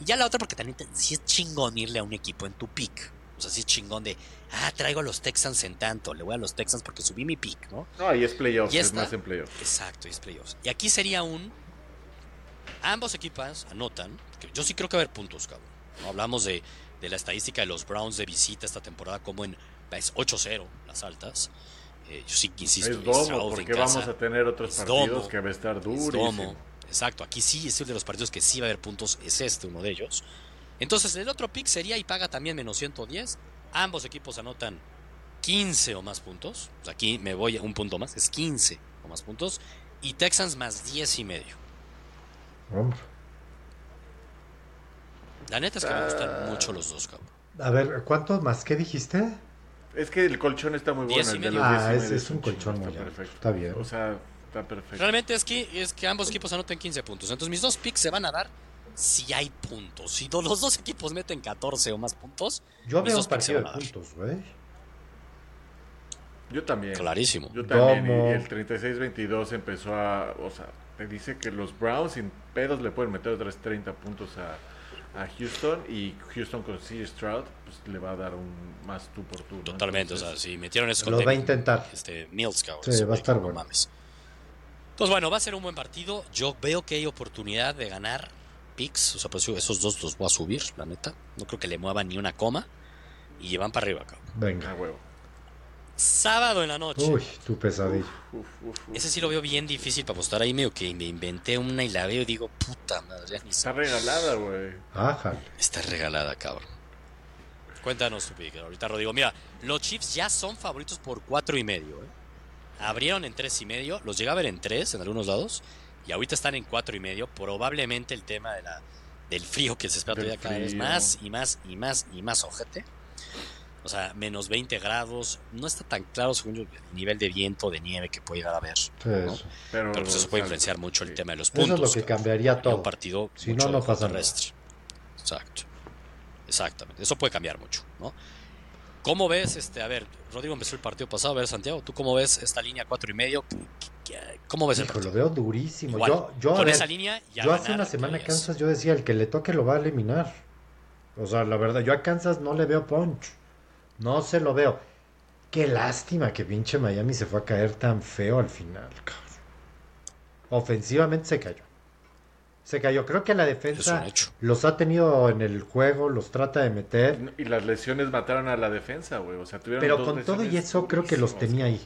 Y ya la otra, porque también sí es chingón irle a un equipo en tu pick. O sea, sí es chingón de, ah, traigo a los Texans en tanto, le voy a los Texans porque subí mi pick, ¿no? no, y es playoffs, Y es más en playoffs. Exacto, y es playoffs. Y aquí sería un. Ambos equipas anotan. Que yo sí creo que va a haber puntos, cabrón. ¿no? Hablamos de, de la estadística de los Browns de visita esta temporada, como en. Es 8-0 las altas. Eh, yo sí que insisto. Es domo, porque casa. vamos a tener otros Es partidos domo. que va a estar Es durísimo. domo. Exacto, aquí sí es uno de los partidos que sí va a haber puntos, es este uno de ellos. Entonces el otro pick sería y paga también menos 110. Ambos equipos anotan 15 o más puntos. Aquí me voy a un punto más, es 15 o más puntos. Y Texans más 10 y medio. Hombre. La neta es que me Ah. gustan mucho los dos, cabrón. A ver, ¿cuánto más? ¿Qué dijiste? Es que el colchón está muy Diez bueno. y El de medio. los Ah, 10 y ese medio es un colchón muy perfecto. Está bien. O sea, está perfecto. Realmente es que, es que ambos equipos anoten 15 puntos. Entonces mis dos picks se van a dar si hay puntos. Si los dos equipos meten 14 o más puntos, Yo veo dos un partido de puntos, güey. Yo también. clarísimo. Yo también. Y el 36-22 empezó a. O sea, te dice que los Browns sin pedos le pueden meter otros 30 puntos a, a Houston. Y Houston con C. Stroud pues, le va a dar un más tú por tú. ¿no? Totalmente, o sea, si metieron eso Lo va a intentar. este Mills, cabrón. Sí, va a estar bueno. mames. Entonces, bueno, va a ser un buen partido. Yo veo que hay oportunidad de ganar picks. O sea, pues esos dos los voy a subir, la neta. No creo que le muevan ni una coma. Y llevan para arriba, cabrón. Venga. huevo. Sábado en la noche. Uy, tu pesadilla. Uf, uf, uf. Ese sí lo veo bien difícil para apostar ahí, medio que me inventé una y la veo y digo, puta madre, ya ni Está regalada, güey. Está regalada, cabrón. Cuéntanos tu pick. Ahorita Rodrigo, mira, los Chiefs ya son favoritos por cuatro y medio. ¿eh? Abrieron en tres y medio, los llega a ver en tres en algunos lados y ahorita están en cuatro y medio. Probablemente el tema de la, del frío que se espera todavía cada vez más y más y más y más ojete. O sea, menos 20 grados. No está tan claro, según yo, el nivel de viento, de nieve que puede llegar a haber. Sí, ¿no? eso. Pero, Pero pues eso puede influenciar mucho el sí. tema de los Eso es puntos. lo que cambiaría todo. Un partido Si mucho no, no pasa nada. terrestre. Exacto. Exactamente. Eso puede cambiar mucho, ¿no? ¿Cómo ves, este, a ver, Rodrigo empezó el partido pasado, a ver, Santiago, ¿tú cómo ves esta línea cuatro y medio? ¿Cómo ves el lo veo durísimo. Igual, yo, con ver, esa línea ya yo hace una semana. Kansas yo decía, el que le toque lo va a eliminar. O sea, la verdad, yo a Kansas no le veo punch. No se lo veo. Qué lástima que pinche Miami se fue a caer tan feo al final, cabrón. Ofensivamente se cayó. Se cayó. Creo que la defensa los ha tenido en el juego, los trata de meter. Y las lesiones mataron a la defensa, güey. O sea, tuvieron Pero dos con todo y eso creo que los tenía ahí.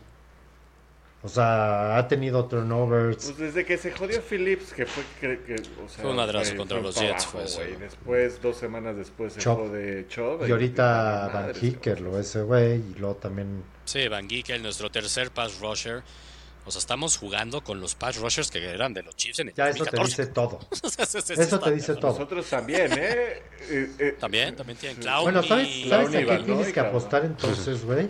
O sea, ha tenido turnovers. Pues desde que se jodió Phillips, que fue que, que, o sea, Fue un contra los Jets, abajo, fue. Después, dos semanas después, se Chop. jode Chop. Y ahorita Van. Hicker, lo ese güey, y luego también Sí, Van nuestro tercer pass rusher. O sea, estamos jugando con los pass rushers que eran de los Chiefs en el ya eso te 2014. dice todo. Eso te dice todo. Nosotros también, ¿eh? Eh, eh, También, también tienen Clown Bueno, ¿sabes, y- ¿sabes a qué tienes que apostar entonces, güey?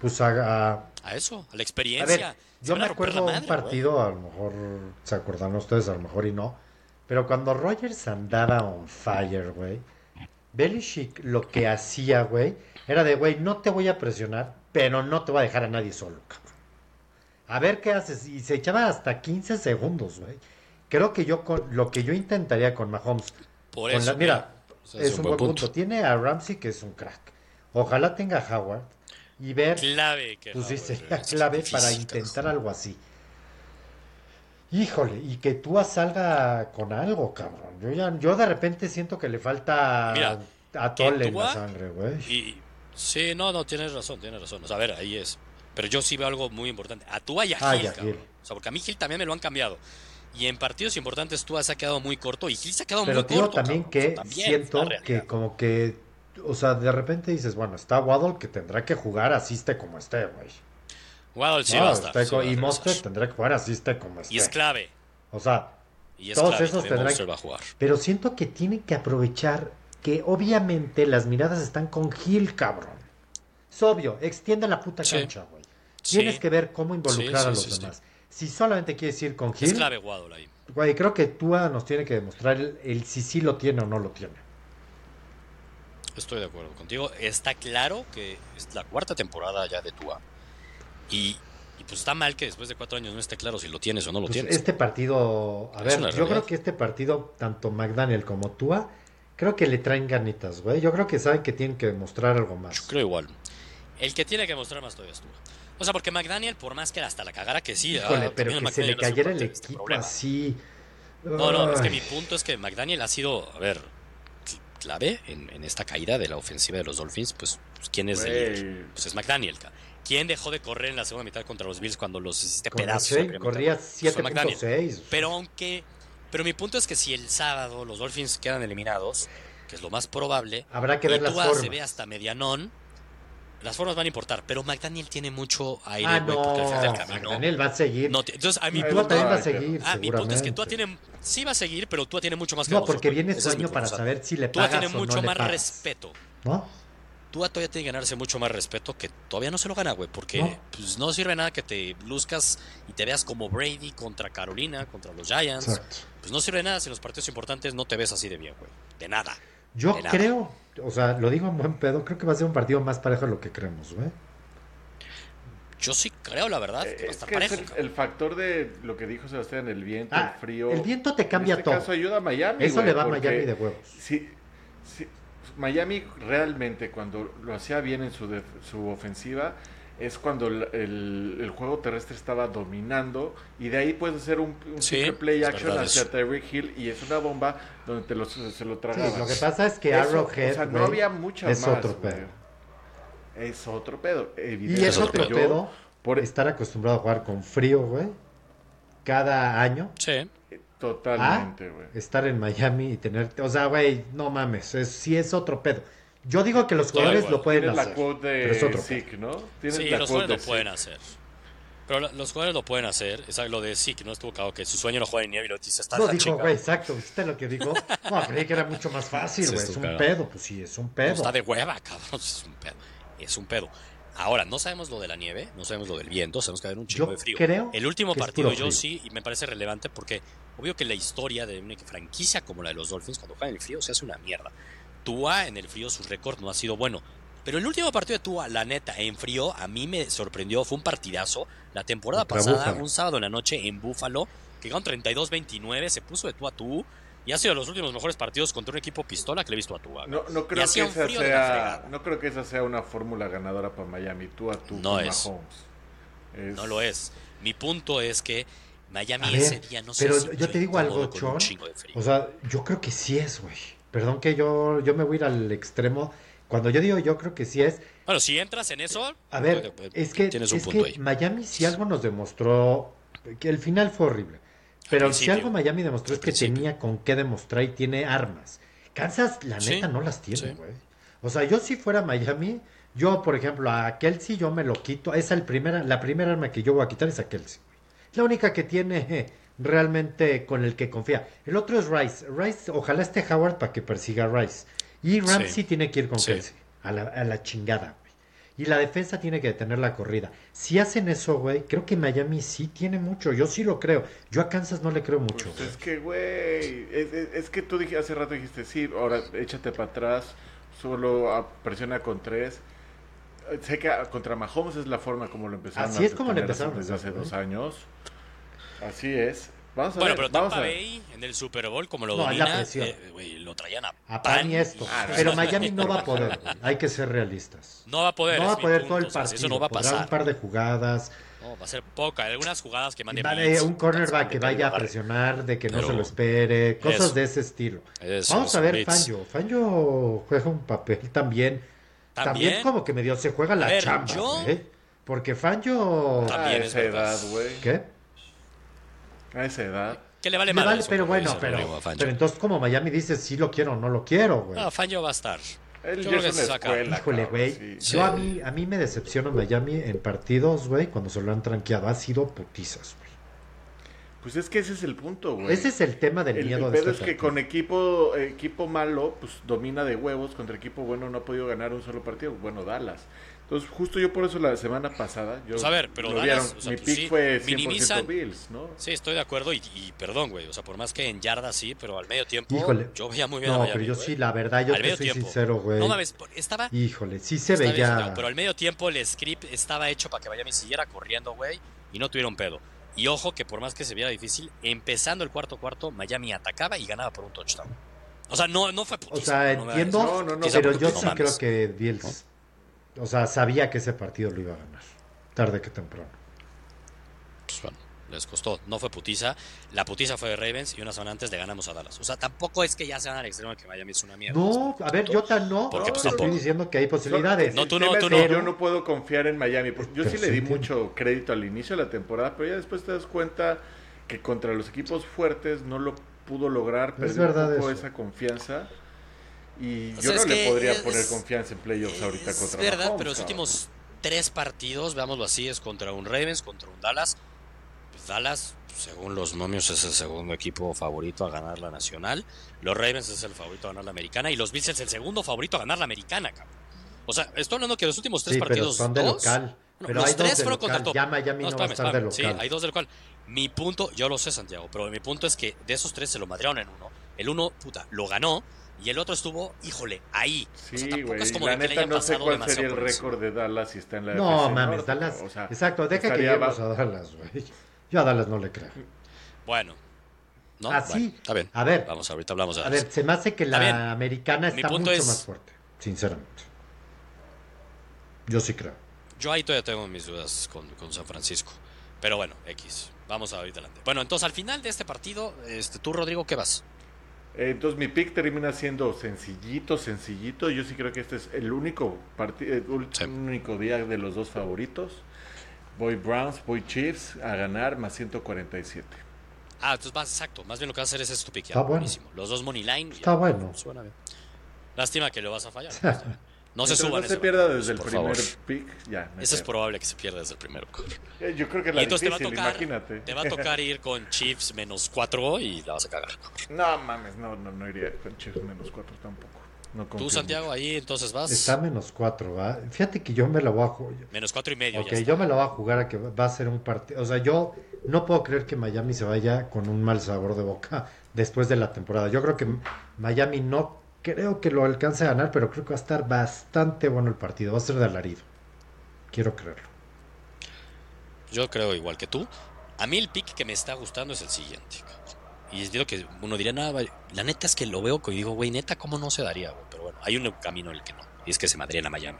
Pues a, a- A eso, a la a experiencia. ver, yo me acuerdo un madre, partido, a lo mejor se acordan ustedes, a lo mejor y no, pero cuando Rogers andaba on fire, güey, Belichick lo que hacía, güey, era de, güey, no te voy a presionar, pero no te voy a dejar a nadie solo, cabrón. A ver qué haces. Y se echaba hasta 15 segundos, güey. Creo que yo con lo que yo intentaría con Mahomes. Por con eso. la- mira, es un buen punto. Tiene a Ramsey que es un crack. Ojalá tenga a Howard y ver Clave que pues sí, sería es clave difícil, para intentar algo así. Híjole, y que Tua salga con algo, cabrón. Yo ya, yo de repente siento que le falta Mira, a Tole en la sangre, güey. Y sí, no, no, tienes razón, tienes razón. O sea, a ver, ahí es. Pero yo sí veo algo muy importante. A Tua y a Ah, Gil, y a cabrón. Gil. O sea, porque a mí Gil también me lo han cambiado. Y en partidos importantes Tua se ha quedado muy corto y Gil se ha quedado Pero muy digo corto. también cabrón. O sea, que también, siento que como que, o sea, de repente dices, bueno, está Waddle que tendrá que jugar asiste como esté, güey. Waddle sí No, va a estar. sí va y. Monster tendrá que jugar asiste como esté. Y es clave. O sea, Y es Todos clave. esos también tendrán- Monster va a jugar. pero siento que tienen que aprovechar que obviamente las miradas están con Gil, cabrón. Es obvio, extiende la puta Sí. cancha, güey. Sí. Tienes que ver cómo involucrar Sí, a los demás. Si solamente quieres ir con Es Gil, clave Waddle ahí. güey, creo que Tua nos tiene que demostrar el, el si sí lo tiene o no lo tiene. Estoy de acuerdo contigo. Está claro que es la cuarta temporada ya de Tua. Y, y pues está mal que después de cuatro años no esté claro si lo tienes o no lo Pues tienes. este partido, a Es ver, yo creo que este partido, tanto McDaniel como Tua, creo que le traen ganitas, güey. Yo creo que saben que tienen que demostrar algo Yo más. creo igual. El que tiene que mostrar más todavía es Tua. O sea, porque McDaniel, por más que hasta la cagara que sí, Híjole, ah, pero también que se le cayera el este equipo así. No, no, es que mi punto es que McDaniel ha sido, a ver, cl- clave en, en esta caída de la ofensiva de los Dolphins. Pues, pues, ¿quién es el líder? Güey. Pues es McDaniel. ¿Quién dejó de correr en la segunda mitad contra los Bills cuando los hiciste pedazos? Corría mitad? Pues fue McDaniel. 7.6. Pero aunque. Pero mi punto es que si el sábado los Dolphins quedan eliminados, que es lo más probable, Habrá que y ver las Tua formas. se ve hasta medianón, las formas van a importar. Pero McDaniel tiene mucho aire, Ah, güey, no, porque al final del camino. McDaniel va a seguir. no entonces, a mi Tua punto, también va a seguir, ah, mi punto es que Tua tiene. Sí va a seguir, pero Tua tiene mucho más que No, porque viene su Ese punto, para saber si le Tua pagas tiene o mucho no le más respeto. ¿No? Tua todavía tiene que ganarse mucho más respeto que todavía no se lo gana, güey, porque No. pues, no sirve nada que te luzcas y te veas como Brady contra Carolina, contra los Giants. Exacto. Pues no sirve de nada si en los partidos importantes no te ves así de bien, güey. De nada. Yo creo, o sea, lo digo en buen pedo, creo que va a ser un partido más parejo de lo que creemos, güey. Yo sí creo, la verdad, que va a Eh, Es es el, factor de lo que dijo Sebastián, el viento, Ah, el frío. el viento te cambia en este todo. caso ayuda a Miami. Eso le va a Miami de huevos. Miami realmente cuando lo hacía bien en su, def- su ofensiva es cuando el, el- el juego terrestre estaba dominando y de ahí puedes hacer un, un Sí, play action hacia. Tyreek Hill y es una bomba donde te lo, se lo Sí, tragaba. lo que pasa es que Eso, Arrowhead, o sea, no había muchas es más, otro güey. pedo. Es otro pedo, Y evidentemente. es otro Yo, pedo por- estar acostumbrado a jugar con frío, güey, cada año. Sí. Totalmente, güey. estar en Miami y tener, o sea, güey, no mames, es, sí es otro pedo. Yo digo que los jugadores lo pueden Tienes la hacer, pero es de otro Zeke, ¿no? Sí, la los quote jugadores de lo pueden Zeke. hacer. Pero la- los jugadores lo pueden hacer. Es lo de que no estuvo claro que su sueño no juega en nieve y lo dice está No dijo, güey, exacto, ¿viste lo que dijo? No, creí que era mucho más fácil, Sí, güey, es un pedo, pues sí, es un No, pedo. está de hueva, cabrón. Es un pedo. Es un pedo. Ahora, no sabemos lo de la nieve, no sabemos lo del viento, sabemos que va a haber un chingo Yo de frío. creo El último partido yo sí, y me parece relevante porque obvio que la historia de una franquicia como la de los Dolphins, cuando juegan en el frío, se hace una mierda. Tua en el frío, su récord no ha sido bueno. Pero el último partido de Tua, la neta, en frío, a mí me sorprendió, fue un partidazo. La temporada pasada, un sábado en la noche en Búfalo, que ganó 32-29, se puso de tú a tú. Y ha sido de los últimos mejores partidos contra un equipo pistola que le he visto a Tua. No, no creo que esa sea, no creo que esa sea una fórmula ganadora para Miami, tú a tú No es. Mahomes. Es- No lo es. Mi punto es que Miami ese día no se pero yo te digo algo, Chon. O sea, yo creo que sí es, güey. Perdón que yo, yo me voy a ir al extremo. Cuando yo digo yo creo que sí es, bueno, si entras en eso, A ver, eh, es que, tienes un es punto que ahí. Miami si algo nos demostró, que el final fue horrible, pero si algo Miami demostró es que principio. tenía con qué demostrar y tiene armas. Kansas, la Sí, neta, no las tiene, güey. O sea, yo si fuera Miami, yo, por ejemplo, a Kelsey yo me lo quito. Esa el primera, la primera arma que yo voy a quitar es a Kelsey. güey. La única que tiene realmente con el que confía. El otro es Rice. Rice, ojalá esté Howard para que persiga a Rice. Y Ramsey Sí. tiene que ir con Sí. Kelsey. A la, a la chingada, güey. Y la defensa tiene que detener la corrida. Si hacen eso, güey, creo que Miami sí tiene mucho. Yo sí lo creo. Yo a Kansas no le creo mucho. Pues es que, güey, es, es- es que tú dije, hace rato dijiste, sí, ahora échate para atrás, solo a- presiona con tres. Eh, Sé que a- contra Mahomes es la forma como lo empezaron Así a es como lo empezaron desde hace dos güey. años. Así es. Vamos a Bueno, ver, pero vamos Tampa a ver. Bay en el Super Bowl, como lo No, es la domina, presión. eh, lo traían a, A pan y esto. Ah, no, Pero. Miami no va a poder. Hay que ser realistas. No va a poder. No va a poder punto, todo el o sea, partido. Eso no va a Podrá pasar. un par de jugadas. No, va a ser poca. Algunas jugadas que mande Vale, blitz, un cornerback que que vaya a presionar, de que no se lo espere, cosas Eso. de ese estilo. Eso, Vamos a ver blitz. Fangio. Fangio juega un papel también. También, También. como que medio se juega la ver, chamba, yo- güey. Porque Fangio... También es esa verdad. edad, güey. ¿Qué? A esa edad. Que le vale Le más. vale, pero bueno, pero, pero entonces como Miami dice si lo quiero o no lo quiero, güey. No, Fangio va a estar. Él Yo creo que se una saca. escuela. Híjole, güey. sí. Sí. Yo a mí, a mí me decepciona Miami en partidos, güey, cuando se lo han tranqueado. Ha sido putizas, güey. Pues es que ese es el punto, güey. Ese es el tema del El, miedo el de pedo este es que partido. con equipo equipo malo, pues domina de huevos, contra equipo bueno no ha podido ganar un solo partido. Bueno, Dallas. Entonces, justo yo por eso la semana pasada, yo Pues a ver, pero lo Dallas, o sea, mi pues pick sí, fue 100% minimizan- Bills, ¿no? Sí, estoy de acuerdo y, y perdón, güey. O sea, por más que en yardas sí, pero al medio tiempo Híjole. yo veía muy bien a No, Miami, pero yo güey. sí, la verdad, yo Al te medio soy tiempo. sincero, güey. No mames, estaba Híjole, sí se veía. Pero al medio tiempo el script estaba hecho para que Miami siguiera corriendo, güey, y no tuvieron pedo. Y ojo que por más que se viera difícil, empezando el cuarto cuarto, Miami atacaba y ganaba por un touchdown. O sea, no, no fue O putiza, sea, entiendo, No, no, no, pero yo no sí mames. creo que Bills, o sea, sabía que ese partido lo iba a ganar, tarde que temprano. Pues bueno, les costó. No fue putiza. La putiza fue de Ravens y una semana antes le ganamos a Dallas. O sea, tampoco es que ya se van al extremo de que Miami es una mierda. No, a ver, yo tan no, Porque, pues, te estoy tampoco. diciendo que hay posibilidades. No, tú no, tú es no. Yo no puedo confiar en Miami. porque Yo Pero sí le sí di mucho crédito al inicio de la temporada, pero ya después te das cuenta que contra los equipos fuertes no lo pudo lograr, Es perdió verdad un poco eso. esa confianza. Y O yo sea, no es le podría es- poner confianza en playoffs ahorita Es contra verdad, Mahomes, pero los últimos tres partidos, veámoslo así, es contra un Ravens, contra un Dallas. Pues Dallas, según los momios, es el segundo equipo favorito a ganar la nacional. Los Ravens es el favorito a ganar la americana. Y los Bills es el segundo favorito a ganar la americana, cabrón. O sea, estoy hablando que los últimos tres Sí, pero partidos. son de dos, local. bueno, Pero los hay tres dos de fueron contra local. Ya Miami no, va a espérame, estar de espérame. local. Sí, hay dos del cual. Mi punto, yo lo sé, Santiago, pero mi punto es que de esos tres se lo madrearon en uno. El uno, puta, lo ganó. Y el otro estuvo, híjole, ahí. O sea, Sí, tampoco güey. es como La de que le neta hayan no sé cuál sería el récord de Dallas si está en la No FC mames, Dallas. o sea, exacto, deja que lleguemos a Dallas, güey. Yo a Dallas no le creo. Bueno. ¿No? Así. Bueno, está bien. A ver. Vamos, ahorita hablamos de A Dallas. ver, se me hace que Está la americana está mucho es- más fuerte, sinceramente. Yo sí creo. Yo ahí todavía tengo mis dudas con, con San Francisco. Pero bueno, X. Vamos a ir adelante. Bueno, entonces al final de este partido, este, tú, Rodrigo, ¿qué vas? Entonces mi pick termina siendo sencillito, sencillito. Yo sí creo que este es el único partido, el Sí. único día de los dos favoritos. Voy Browns, voy Chiefs a ganar más 147. Ah, entonces vas, exacto. Más bien lo que vas a hacer es este tu pick. ya, Está bueno. buenísimo. Los dos money line. ya, Está bueno. Suena bien. Lástima que lo vas a fallar. No se Mientras suban. no se pierda desde el primer favor. pick, ya. Ese es probable que se pierda desde el primero. cabrón. Eh, Yo creo que Y la entonces te va, a difícil, tocar, imagínate. te va a tocar ir con Chiefs menos 4 y la vas a cagar. No mames, no, no, no iría con Chiefs menos 4 tampoco. No Tú, Santiago, ahí entonces vas. Está menos cuatro, ¿va? Fíjate que yo me lo voy a jugar. Menos 4 y medio. Ok, ya está. yo me lo voy a jugar a que va a ser un partido. O sea, yo no puedo creer que Miami se vaya con un mal sabor de boca después de la temporada. Yo creo que Miami no creo que lo alcance a ganar, pero creo que va a estar bastante bueno el partido. Va a ser de alarido. Quiero creerlo. Yo creo igual que tú. A mí el pick que me está gustando es el siguiente. Y es digo que uno diría, nada, la neta es que lo veo y digo, güey, neta, ¿cómo no se daría? Pero bueno, hay un camino en el que no. Y es que se madrían a Miami.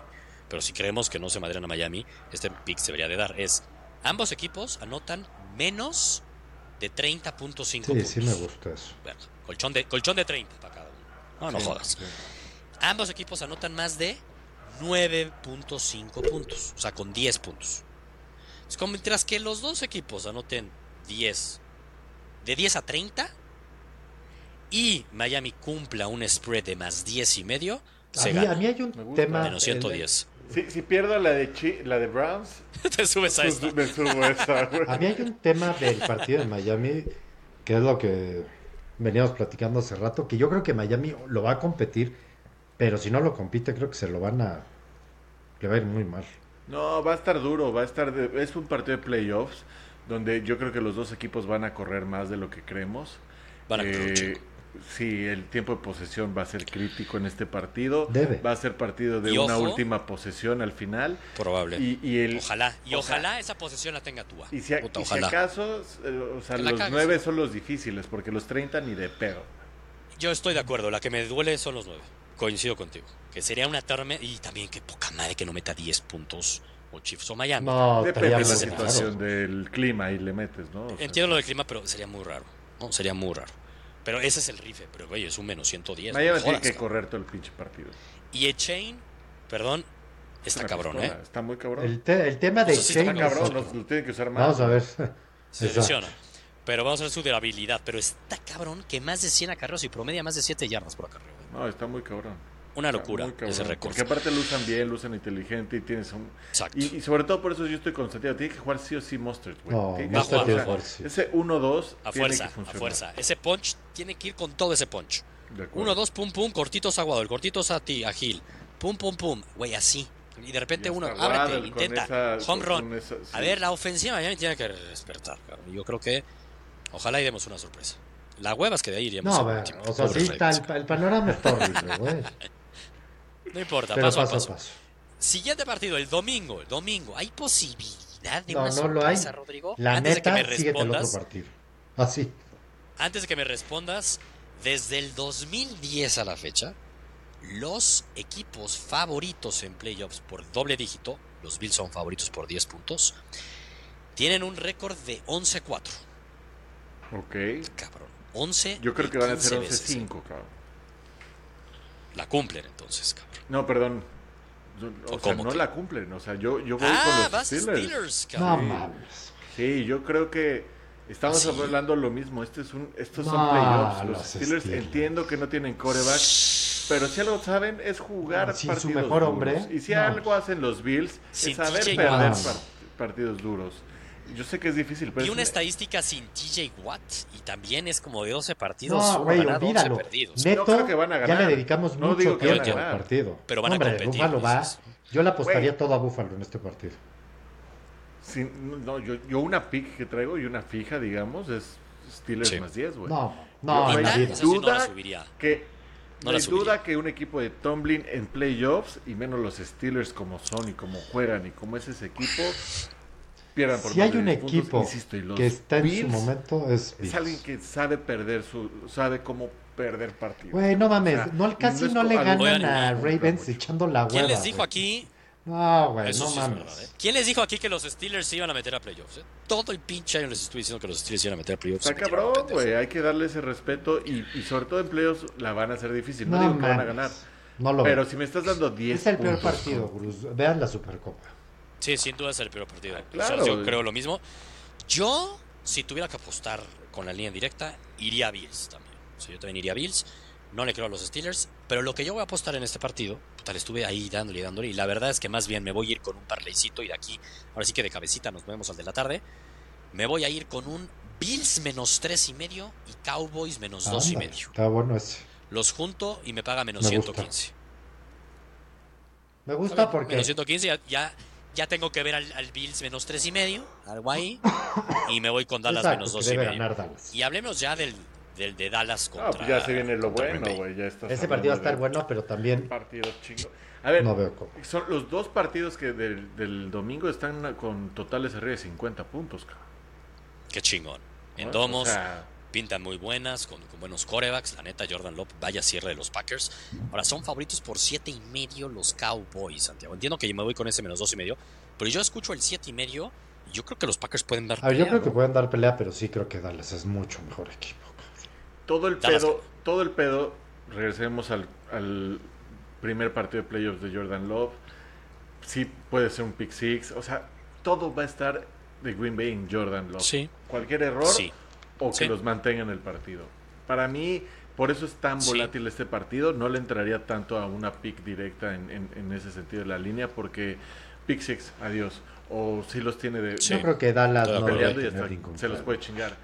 Pero si creemos que no se madrían a Miami, este pick se debería de dar. Es, ambos equipos anotan menos de 30.5 Sí, puntos. sí me gusta eso. Bueno, colchón de, colchón de 30 para uno. No, no Sí, jodas. sí. Ambos equipos anotan más de 9.5 puntos, o sea, con 10 puntos. Es como mientras que los dos equipos anoten 10, de 10 a 30, y Miami cumpla un spread de más 10 y medio, A se mí, a gana. mí hay un tema. Menos 110. Si, si pierdo la de, Chi- la de Browns, Te subes a esta. me subo a esa, güey. A mí hay un tema del partido de Miami, que es lo que veníamos platicando hace rato, que yo creo que Miami lo va a competir, pero si no lo compite, creo que se lo van a. le va a ir muy mal. No, va a estar duro, va a estar de- es un partido de playoffs donde yo creo que los dos equipos van a correr más de lo que creemos. Van a Eh. Sí, el tiempo de posesión va a ser crítico en este partido. Debe. Va a ser partido de Y una ojo. última posesión al final. Probable. Y, y el, ojalá, y ojalá esa posesión la tenga Tua. Y si, a- Puta, y si acaso, eh, o sea, los cagues. nueve son los difíciles, porque los 30 ni de pedo. Yo estoy de acuerdo, la que me duele son los 9. Coincido contigo. Que sería una tormenta. Y también que poca madre que no meta 10 puntos o Chiefs o Miami. No, Depende de la situación del clima y le metes, ¿no? O sea, Entiendo lo del clima, pero sería muy raro. ¿no? Sería muy raro. Pero ese es el rife. Pero, güey, es un menos 110. Miami no tiene que correr todo el pinche partido. Y Echain, perdón, está cabrón, pistola, ¿eh? Está muy cabrón. El, te- el tema de está es cabrón, otro. lo, tiene que usar más. Vamos a ver. Se Exacto. lesiona. Pero vamos a ver su durabilidad. Pero está cabrón que más de 100 acarreos y promedia más de 7 yardas por acarreo. No, está muy cabrón. Una locura cabrón, ese récord. Porque aparte lo usan bien, lo usan inteligente y tienes un... Exacto. Y, y sobre todo por eso yo estoy con Santiago. Tiene que jugar sí o sí Mustard, güey. No, Que- que jugar, sí. Ese 1-2 A tiene fuerza, que a funcionar. fuerza. Ese punch tiene que ir con todo ese punch. De acuerdo. Uno, dos, pum, pum, cortitos a Waddle, cortitos a ti, a Gil. Pum, pum, pum. Güey, así. Y de repente Ya uno, ábrete, Waddle intenta. esa- home run. esa- sí. A ver, la ofensiva ya tiene que despertar, cabrón. Yo creo que ojalá y demos una sorpresa. La hueva es que de ahí iríamos. No, al ve, último. o sea, sí, está, el, el panorama está horrible, güey. No importa, Pero paso, paso a paso. paso. Siguiente partido, el domingo, el domingo. ¿Hay posibilidad de No, una no lo hay. sorpresa, Rodrigo? La Antes de que neta, me sigue el otro respondas, partido. Así. antes de que me respondas, desde el 2010 a la fecha, los equipos favoritos en playoffs por doble dígito, los Bills son favoritos por 10 puntos, tienen un récord de 11-4. Ok. Cabrón. 11 Yo creo que van a 15 ser veces, ¿eh? 11-5, cabrón. La cumplen entonces, cabrón. No, perdón. O, ¿O sea, cómo no que? la cumplen. O sea, yo, yo voy Ah, con los vas Steelers. Steelers, No cabrón. mames. Sí, yo creo que estamos ¿Ah, sí? hablando lo mismo. Este es un, estos son No, playoffs. Los los Steelers, Steelers. entiendo que no tienen coreback, pero si algo saben es jugar Ah, sin su partidos mejor duros. hombre, Y si no. algo hacen los Bills Sin es saber TJ perder partidos duros. Yo sé que es difícil, pero Y una un- estadística sin TJ Watt y también es como de 12 partidos. No, güey, ganado, 11 olvídalo. perdidos. Neto, creo que van a ya ganar. le dedicamos No mucho digo que van a tiempo al partido. Pero van a Hombre, competir, va. Yo le apostaría Güey. todo a Búfalo en este partido. sin- no, yo, yo una pick que traigo y una fija, digamos, es Steelers Sí. más 10, güey. No, no, Yo, sí no la Duda subiría. que No hay subiría. duda que un equipo de Tomlin en playoffs y menos los Steelers como son y como juegan y como es ese equipo pierdan por Si hay un 10 puntos, equipo insisto, y los que está en su momento es alguien que sabe perder su sabe cómo perder partidos. Güey, no mames, O sea, no, casi no le ganan Oigan, a Ravens echando la hueva. ¿Quién les dijo aquí? No, güey, no sí mames. verdad, ¿eh? ¿Quién les dijo aquí que los Steelers se iban a meter a playoffs? eh? Todo el pinche año les estoy diciendo que los Steelers se iban a meter a playoffs. Está cabrón, güey, hay que darle ese respeto y, y sobre todo en playoffs la van a hacer difícil. No, No digo que van a ganar, No lo pero veo. si me estás dando 10 Es el peor partido, Bruce. Vean la Supercopa. Sí, sin duda es el peor partido. claro. O sea, yo creo lo mismo. Yo, si tuviera que apostar con la línea directa, iría a Bills también. O sea, yo también iría a Bills. No le creo a los Steelers. Pero lo que yo voy a apostar en este partido, puta, le estuve ahí dándole y dándole. Y la verdad es que más bien me voy a ir con un parleycito. Y de aquí, ahora sí que de cabecita nos vemos al de la tarde. Me voy a ir con un Bills menos tres y medio y Cowboys menos dos y medio. Está bueno ese. Los junto y me paga menos Me gusta. 115. Me gusta porque Menos 115, ya, ya, ya tengo que ver al, al Bills menos 3 y medio, algo ahí. Y me voy con Dallas Exacto, menos 2 y debe medio. ganar Dallas. Y hablemos ya del, del de Dallas contra. Ah, pues ya se viene lo bueno, güey. Ya estás Ese partido va a estar de bueno, pero también Partido chingo. A ver, no veo cómo. son los dos partidos que del, del domingo están con totales arriba de 50 puntos, cabrón. Qué chingón. En O domos, sea, pintan muy buenas, con, con buenos corebacks. La neta, Jordan Love, vaya cierre de los Packers. Ahora, son favoritos por 7 y medio los Cowboys, Santiago. Entiendo que yo me voy con ese menos 2 y medio, pero yo escucho el 7 y medio y yo creo que los Packers pueden dar A ver, yo pelea, creo que pueden dar pelea, pero sí creo que Dallas es mucho mejor equipo. todo el Dallas pedo, todo el pedo, regresemos al, al primer partido de playoffs de Jordan Love. Sí puede ser un pick six, o sea, todo va a estar de Green Bay en Jordan Love. Sí. Cualquier error Sí. O que los mantenga en el partido. Para mí, por eso es tan Sí. volátil este partido. No le entraría tanto a una pick directa en, en- en ese sentido de la línea, porque pick six, adiós. O si los tiene de, Sí. Yo creo que Dallas no y hasta se los puede chingar.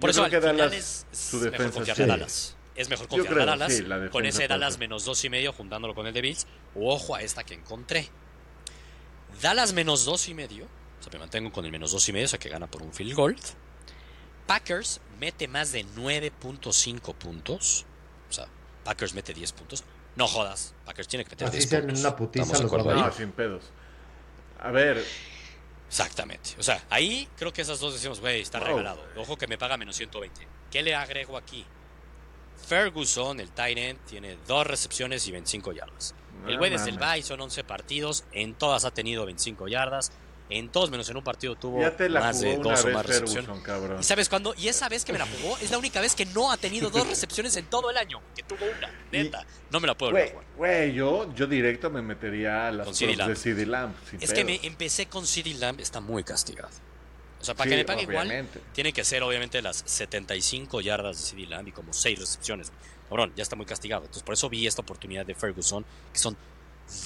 Por Yo eso creo al que final Dallas, es, su mejor defensa a Dallas. Es mejor Yo confiarle creo, a Dallas sí, la defensa con ese Dallas menos dos y medio juntándolo con el de Bills. O ojo a esta que encontré. Dallas menos dos y medio. O sea, me mantengo con el menos dos y medio, o sea que gana por un field goal. Packers mete más de 9.5 puntos. O sea, Packers mete 10 puntos. No jodas, Packers tiene que meter Así 10 sean puntos. en una putiza, ¿Estamos de los? No, sin pedos. A ver, Exactamente. O sea, ahí creo que esas dos decimos, güey, está Wow. regalado. Ojo que me paga menos 120. ¿Qué le agrego aquí? Ferguson, el tight end, tiene dos recepciones y 25 yardas. El güey desde el bye son 11 partidos, en todas ha tenido 25 yardas, en todos menos en un partido tuvo ya te la más de dos o más recepciones. ¿Y sabes cuándo? Y esa vez que me la jugó es la única vez que no ha tenido dos recepciones en todo el año, que tuvo una, neta. No me la puedo jugar. güey, yo, yo directo me metería a las Con CD de. CD Lamb. Es que me empecé con CeeDee Lamb, está muy castigado. O sea, para Sí, que me pague igual, obviamente. tienen que ser obviamente las 75 yardas de CD Lamb y como 6 recepciones. Cabrón, ya está muy castigado. Entonces, por eso vi esta oportunidad de Ferguson, que son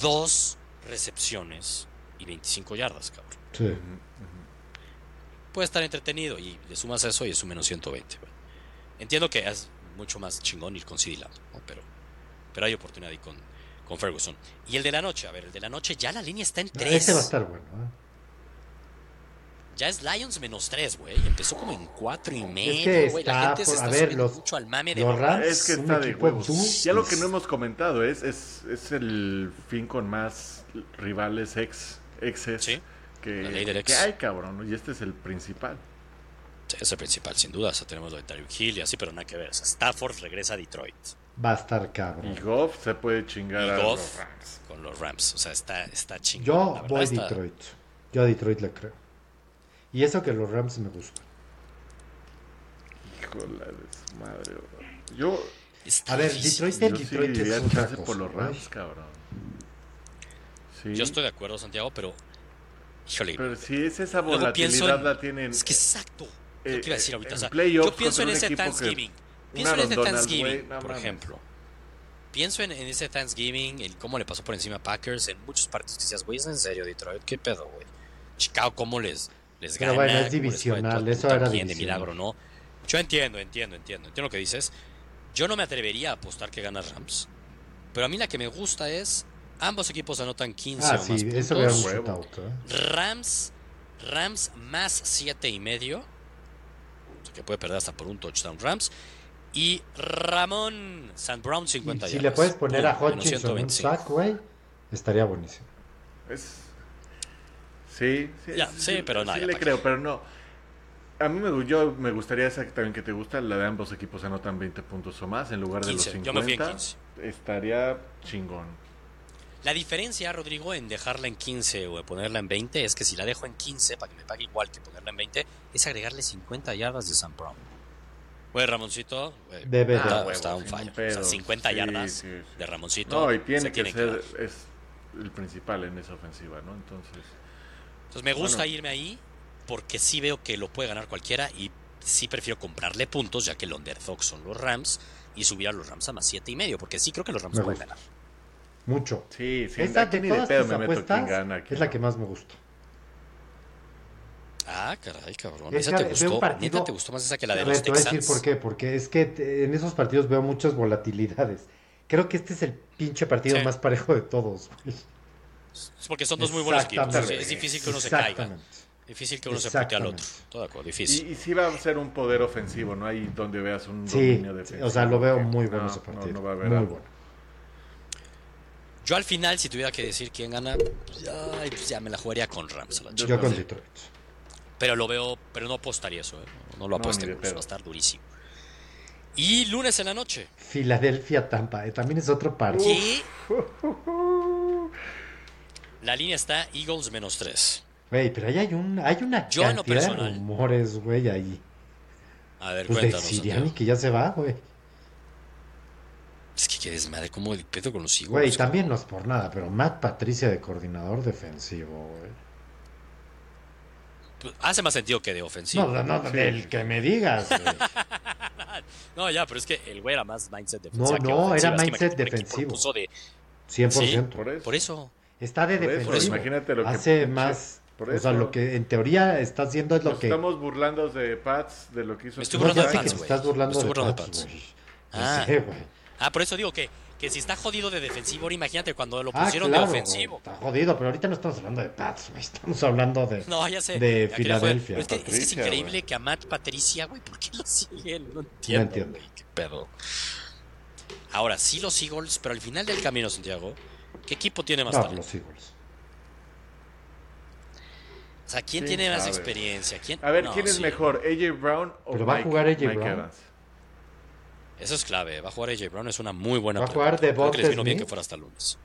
dos recepciones y 25 yardas, cabrón. Sí. Puede estar entretenido y le sumas eso y es un menos 120. güey. Entiendo que es mucho más chingón ir con CD Lamb, ¿no? pero, pero hay oportunidad ahí con, con Ferguson. Y el de la noche, a ver, el de la noche ya la línea está en 3. Ese va a estar bueno. ¿eh? Ya es Lions menos 3, güey. Empezó como en 4 y medio, que güey. La está gente se por- está a ver, los- mucho al mame de los Rams- Es que está de huevos. Ya lo que no hemos comentado es, es, es el fin con más rivales ex exes Sí, que, que hay, cabrón. Y este es el principal. Sí, es el principal, sin duda. O sea, tenemos lo de Tyreek Hill y así, pero nada que ver. O sea, Stafford regresa a Detroit Va a estar cabrón. Y Goff se puede chingar Y a Goff. los Rams. con los Rams. O sea, está, está chingón. Yo verdad voy está- Detroit. Yo a Detroit le creo. Y eso que los Rams me gustan. Híjole de su madre, bro. Yo, está A ver. Detroit, el yo sí Detroit es otra cosa. por los ¿no? Rams, cabrón. Sí. Yo estoy de acuerdo, Santiago, pero. Híjole. Pero si es esa volatilidad en- la tienen. Es que exacto. eh, Lo que iba a decir ahorita. o sea, playoffs yo pienso en ese Thanksgiving. Pienso en ese Thanksgiving, por ejemplo. Pienso en, en ese Thanksgiving, en cómo le pasó por encima a Packers en muchos partidos que decías, güey, ¿es en serio Detroit? ¿Qué pedo, güey? Chicago, ¿cómo les, les Pero gana? bueno, es ¿Cómo les fue de divisional, eso era bien de milagro, ¿no? Yo entiendo, entiendo, entiendo. Entiendo lo que dices. Yo no me atrevería a apostar que gana Rams. Pero a mí la que me gusta es, ambos equipos anotan 15 Ah, o más sí, eso era un puntos. Huevo. shootout. ¿eh? Rams, Rams más siete y medio. O sea, que puede perder hasta por un touchdown Rams. Y Ramón San Brown 50 Y si yardas. le puedes poner a Pum, menos Hutchinson un 125. sack, güey, estaría buenísimo. Es... Sí, sí, Ya, sí, pero no, sí le creo, pero no. A mí me, yo me gustaría esa también que te gusta, la de ambos equipos anotan 20 puntos o más en lugar de 15, los 50. yo me fui en 15. Estaría chingón. La diferencia, Rodrigo, en dejarla en 15 o de ponerla en 20 es que si la dejo en 15 para que me pague igual que ponerla en 20, es agregarle 50 yardas de San Brown. Güey, Ramoncito, Debe de. está, sin fire. pedo. O sea, 50 Sí, yardas sí, sí. de Ramoncito. No, y se tiene que ser, es el principal en esa ofensiva, ¿no? Entonces, Entonces me gusta Bueno. irme ahí porque sí veo que lo puede ganar cualquiera y sí prefiero comprarle puntos ya que el underdog son los Rams y subir a los Rams a más siete y medio porque sí creo que los Rams Me pueden gusta. ganar. Mucho. sí, sí, Esa aquí de ni de todas pedo tus me meto quién gana. quién es la no. que más me gusta. Ah, caray, cabrón. Es ¿Esa que te gustó? partido- ¿Neta te gustó más esa que la de los ver, te voy a Texans? decir por qué. Porque es que te- en esos partidos veo muchas volatilidades. Creo que este es el pinche partido Sí. más parejo de todos. Es porque son dos muy buenos equipos. Es difícil que uno se caiga. Difícil que uno se pute al otro. Todo de acuerdo, Y, difícil. y sí va a ser un poder ofensivo, ¿no? Ahí donde veas un Sí, dominio sí, defensivo. o sea, lo veo muy no, bueno ese no, partido. No, va a haber muy algo. bueno. Yo al final, si tuviera que decir quién gana, pues ya, pues ya me la jugaría con Rams. la Yo con. Detroit. Pero lo veo, pero no apostaría eso, ¿eh? No lo No, apuesto, de pues, va a estar durísimo. Y lunes en la noche. Filadelfia, Tampa. eh, también es otro partido. ¿Qué? La línea está Eagles menos 3. Güey, pero ahí hay, un, hay una Yo cantidad de rumores, güey, ahí. A ver, Pues de cuéntanos. Siriani Santiago. que ya se va, güey. Es que qué desmadre, ¿cómo el pedo con los Eagles? Güey, también no es por nada, pero Matt Patricia de coordinador defensivo, güey. Hace más sentido que de ofensivo. No, no, no, del que me digas, güey. No, ya, pero es que el güey era más mindset No, defensivo. no, ofensivo. era Es mindset defensivo. de- 100%. Por eso. Por eso. Está de defensivo. imagínate lo que Hace más. por O sea, lo que en teoría está haciendo es lo Nos que. estamos burlando de Pats, de lo que hizo. Me estoy No, burlando de Pats, estás burlando de Pats. Ah. Sé, güey. Ah, por eso digo que, que si está jodido de defensivo, ahora imagínate cuando lo Ah, pusieron claro, de ofensivo. Está jodido, pero ahorita no estamos hablando de Pats, güey. Estamos hablando de. No, ya sé. de ya. Filadelfia. Es, que, es que es Patricia, increíble que a Matt Patricia, güey, ¿por qué lo siguen? No entiendo. entiendo. güey, qué pedo. Ahora, sí los Eagles, pero al final del camino, Santiago, ¿qué equipo tiene más No, talento? los Eagles. O sea, ¿quién ¿Quién tiene más experiencia? ¿Quién? A ver, No, ¿quién es sí. mejor? ¿AJ Brown o Pero va a Mike, jugar A.J. Mike Brown. Evans? Eso es clave. Va a jugar AJ Brown, es una muy buena Va a jugar Creo que les vino bien que fuera hasta el lunes.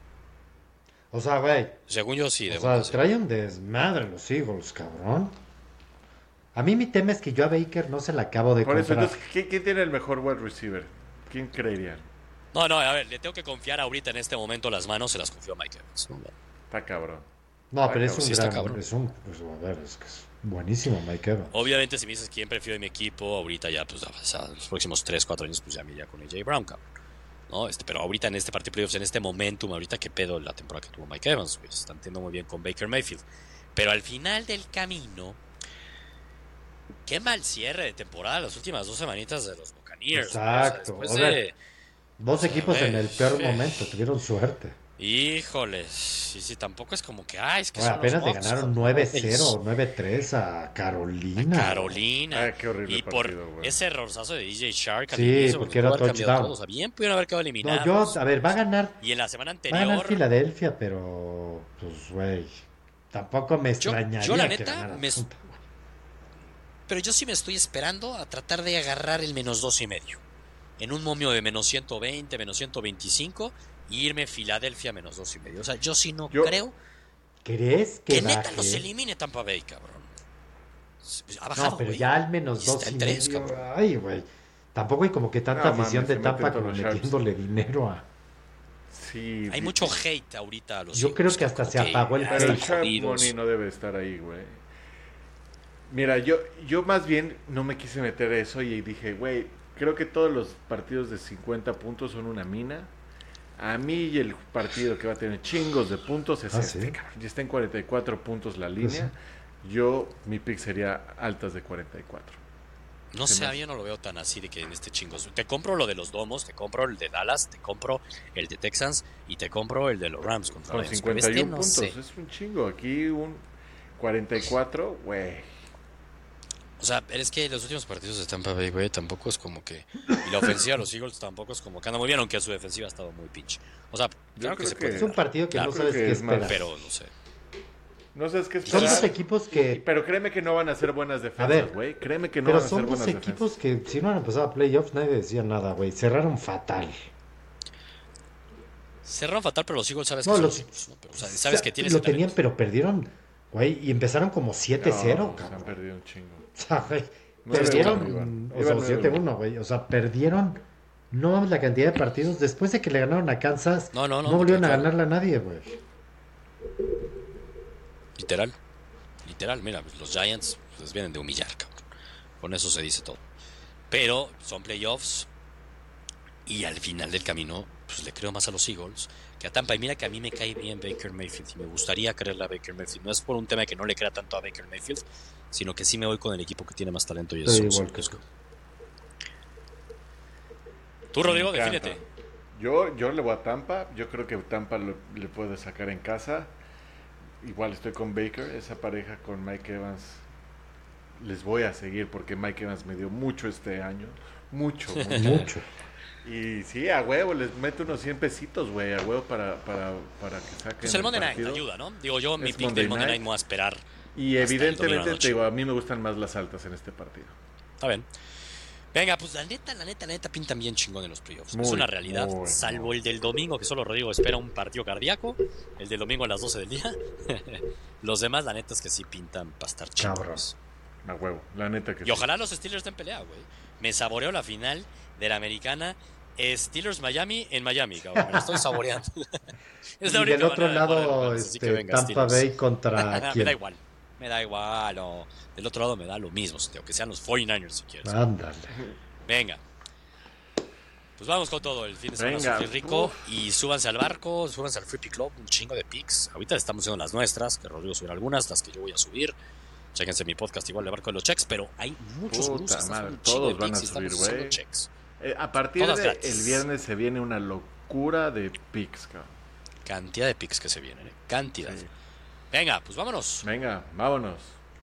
O sea, güey. Según yo, sí. O de sea, verdad, sí. trae un desmadre los Eagles, cabrón. A mí mi tema es que yo a Baker no se la acabo de Por eso, comprar. entonces, ¿quién, quién tiene el mejor wide receiver? ¿Quién creerían? No, no, a ver, le tengo que confiar ahorita en este momento las manos, se las confió a Mike Evans. ¿no? Está cabrón. No, pero es un sí está gran. cabrón. Es un. Pues, a ver, es que es buenísimo Mike Evans. Obviamente, si me dices quién prefiero de mi equipo, ahorita ya, pues, o sea, los próximos 3, 4 años, pues ya me iría con AJ Brown, cabrón. ¿No? Este, pero ahorita en este partido de playoffs, en este momentum, ahorita qué pedo la temporada que tuvo Mike Evans, güey. Se están teniendo muy bien con Baker Mayfield. Pero al final del camino, qué mal cierre de temporada las últimas dos semanitas de los Buccaneers. Exacto. después O sea, de- Dos equipos en el peor momento, tuvieron suerte. Híjoles, sí, sí, tampoco es como que, ay, es que Ahora, son los apenas le ganaron son 9-0, Bucs. 9-3 a Carolina. Carolina. Ah, qué horrible y por partido, güey. ese errorzazo de DJ Shark Sí, inicio, porque pudo era touchdown. todo. O sea, bien pudieron haber quedado No, eliminados. yo, a ver, va a ganar, Y en la semana va a ganar anterior, Filadelfia, pero, pues, güey, tampoco me Yo- extrañaría yo la que neta, ganara me- pero yo sí me estoy esperando a tratar de agarrar el menos dos y medio. En un momio de menos 120, menos 125, y irme Filadelfia menos dos y medio. O sea, yo sí no Yo- creo ¿Crees que, que neta baje? los elimine Tampa Bay, cabrón. Ha bajado, No, pero güey. ya al menos Y dos y tres, medio. cabrón. Ay, güey. Tampoco hay como que tanta No, mames, afición de Tampa como metiéndole dinero a... Sí. Hay sí, mucho hate ahorita a los Yo Eagles, creo que hasta se apagó el Pero el. Money no debe estar ahí, güey. Mira, yo, yo más bien no me quise meter eso y dije, güey, creo que todos los partidos de 50 puntos son una mina. A mí y el partido que va a tener chingos de puntos es Ah, este, ¿sí? Ya está en 44 puntos la Pues línea. Yo, mi pick sería altas de 44. No sé, me- yo no lo veo tan así de que en este chingos. Te compro lo de los domos, te compro el de Dallas, te compro el de Texans y te compro el de los Rams contra Con Lions. Pero 51 este no puntos, sé. es un chingo. Aquí un 44, güey. O sea, es que los últimos partidos de Tampa Bay, güey, tampoco es como que. Y la ofensiva de los Eagles tampoco es como que anda muy bien, aunque su defensiva ha estado muy pinche. O sea, claro que creo se que- puede. Es un partido que Claro, no sabes que qué es esperar. Pero no sé. No sabes qué Son esperar. dos equipos que... Pero créeme que no van a ser buenas ver, defensas, güey. Créeme que no Pero van a ser son dos buenas equipos defensas. que si no han empezado a playoffs nadie decía nada, güey. Cerraron fatal. Cerraron fatal, pero los Eagles sabes No, que son los- los Eagles, ¿no? Pero, o sea, sabes que tienes Lo tenían, pero perdieron, güey. Y empezaron como 7-0, No, se han perdido un chingo. Perdieron, o sea, nueve 7-1, güey. O sea, perdieron. No mames la cantidad de partidos. Después de que le ganaron a Kansas, No, no, no, no volvieron a ganarle a nadie, güey. Literal. Literal, mira, pues, los Giants les vienen de humillar, cabrón. Con eso se dice todo. Pero son playoffs. Y al final del camino, pues le creo más a los Eagles que a Tampa. Y mira que a mí me cae bien Baker Mayfield. Y me gustaría creerle a Baker Mayfield. No es por un tema de que no le crea tanto a Baker Mayfield, sino que sí me voy con el equipo que tiene más talento y es los igual que. Tú, Rodrigo, defínete. Yo, yo le voy a Tampa. Yo creo que Tampa lo- le puede sacar en casa. Igual estoy con Baker. Esa pareja con Mike Evans les voy a seguir porque Mike Evans me dio mucho este año. Mucho, mucho. Mucho. y sí, a huevo, les meto unos 100 pesitos, güey, a huevo para, para, para que saquen Pues el Monday Night ayuda, ¿no? Digo, yo mi Es pick Monday del Monday Night. Night me voy a esperar. Y Hasta evidentemente, te digo, a mí me gustan más las altas en este partido. Está bien. Venga, pues la neta, la neta, la neta pintan bien chingón en los playoffs. es una realidad, muy, salvo muy. el del domingo, que solo Rodrigo espera un partido cardíaco. El del domingo a las 12 del día. los demás, la neta, es que sí pintan para estar chingones. A huevo, la neta que Y sí. ojalá los Steelers estén pelea, güey. Me saboreo la final de la americana Steelers Miami en Miami, cabrón. Me estoy saboreando. Es Y la única del otro lado, este, Tampa Steelers. Bay contra me da quién. igual. Me da igual. o Del otro lado me da lo mismo, aunque sean los 49ers si quieres. Ándale. Venga. Pues vamos con todo el fin de semana Venga, sufrir rico uf. y súbanse al barco, súbanse al Free Pick Club, un chingo de picks. Ahorita estamos haciendo las nuestras, que Rodrigo subirá algunas, las que yo voy a subir. Chéquense mi podcast igual de Barco de los Checks, pero hay muchos Puta gurús que madre, de todos van a subir, güey. checks. Eh, a partir Todas del gratis. viernes se viene una locura de picks, cabrón. Cantidad de picks que se vienen, ¿eh? cantidad. Sí. Venga, pues vámonos. Venga, vámonos.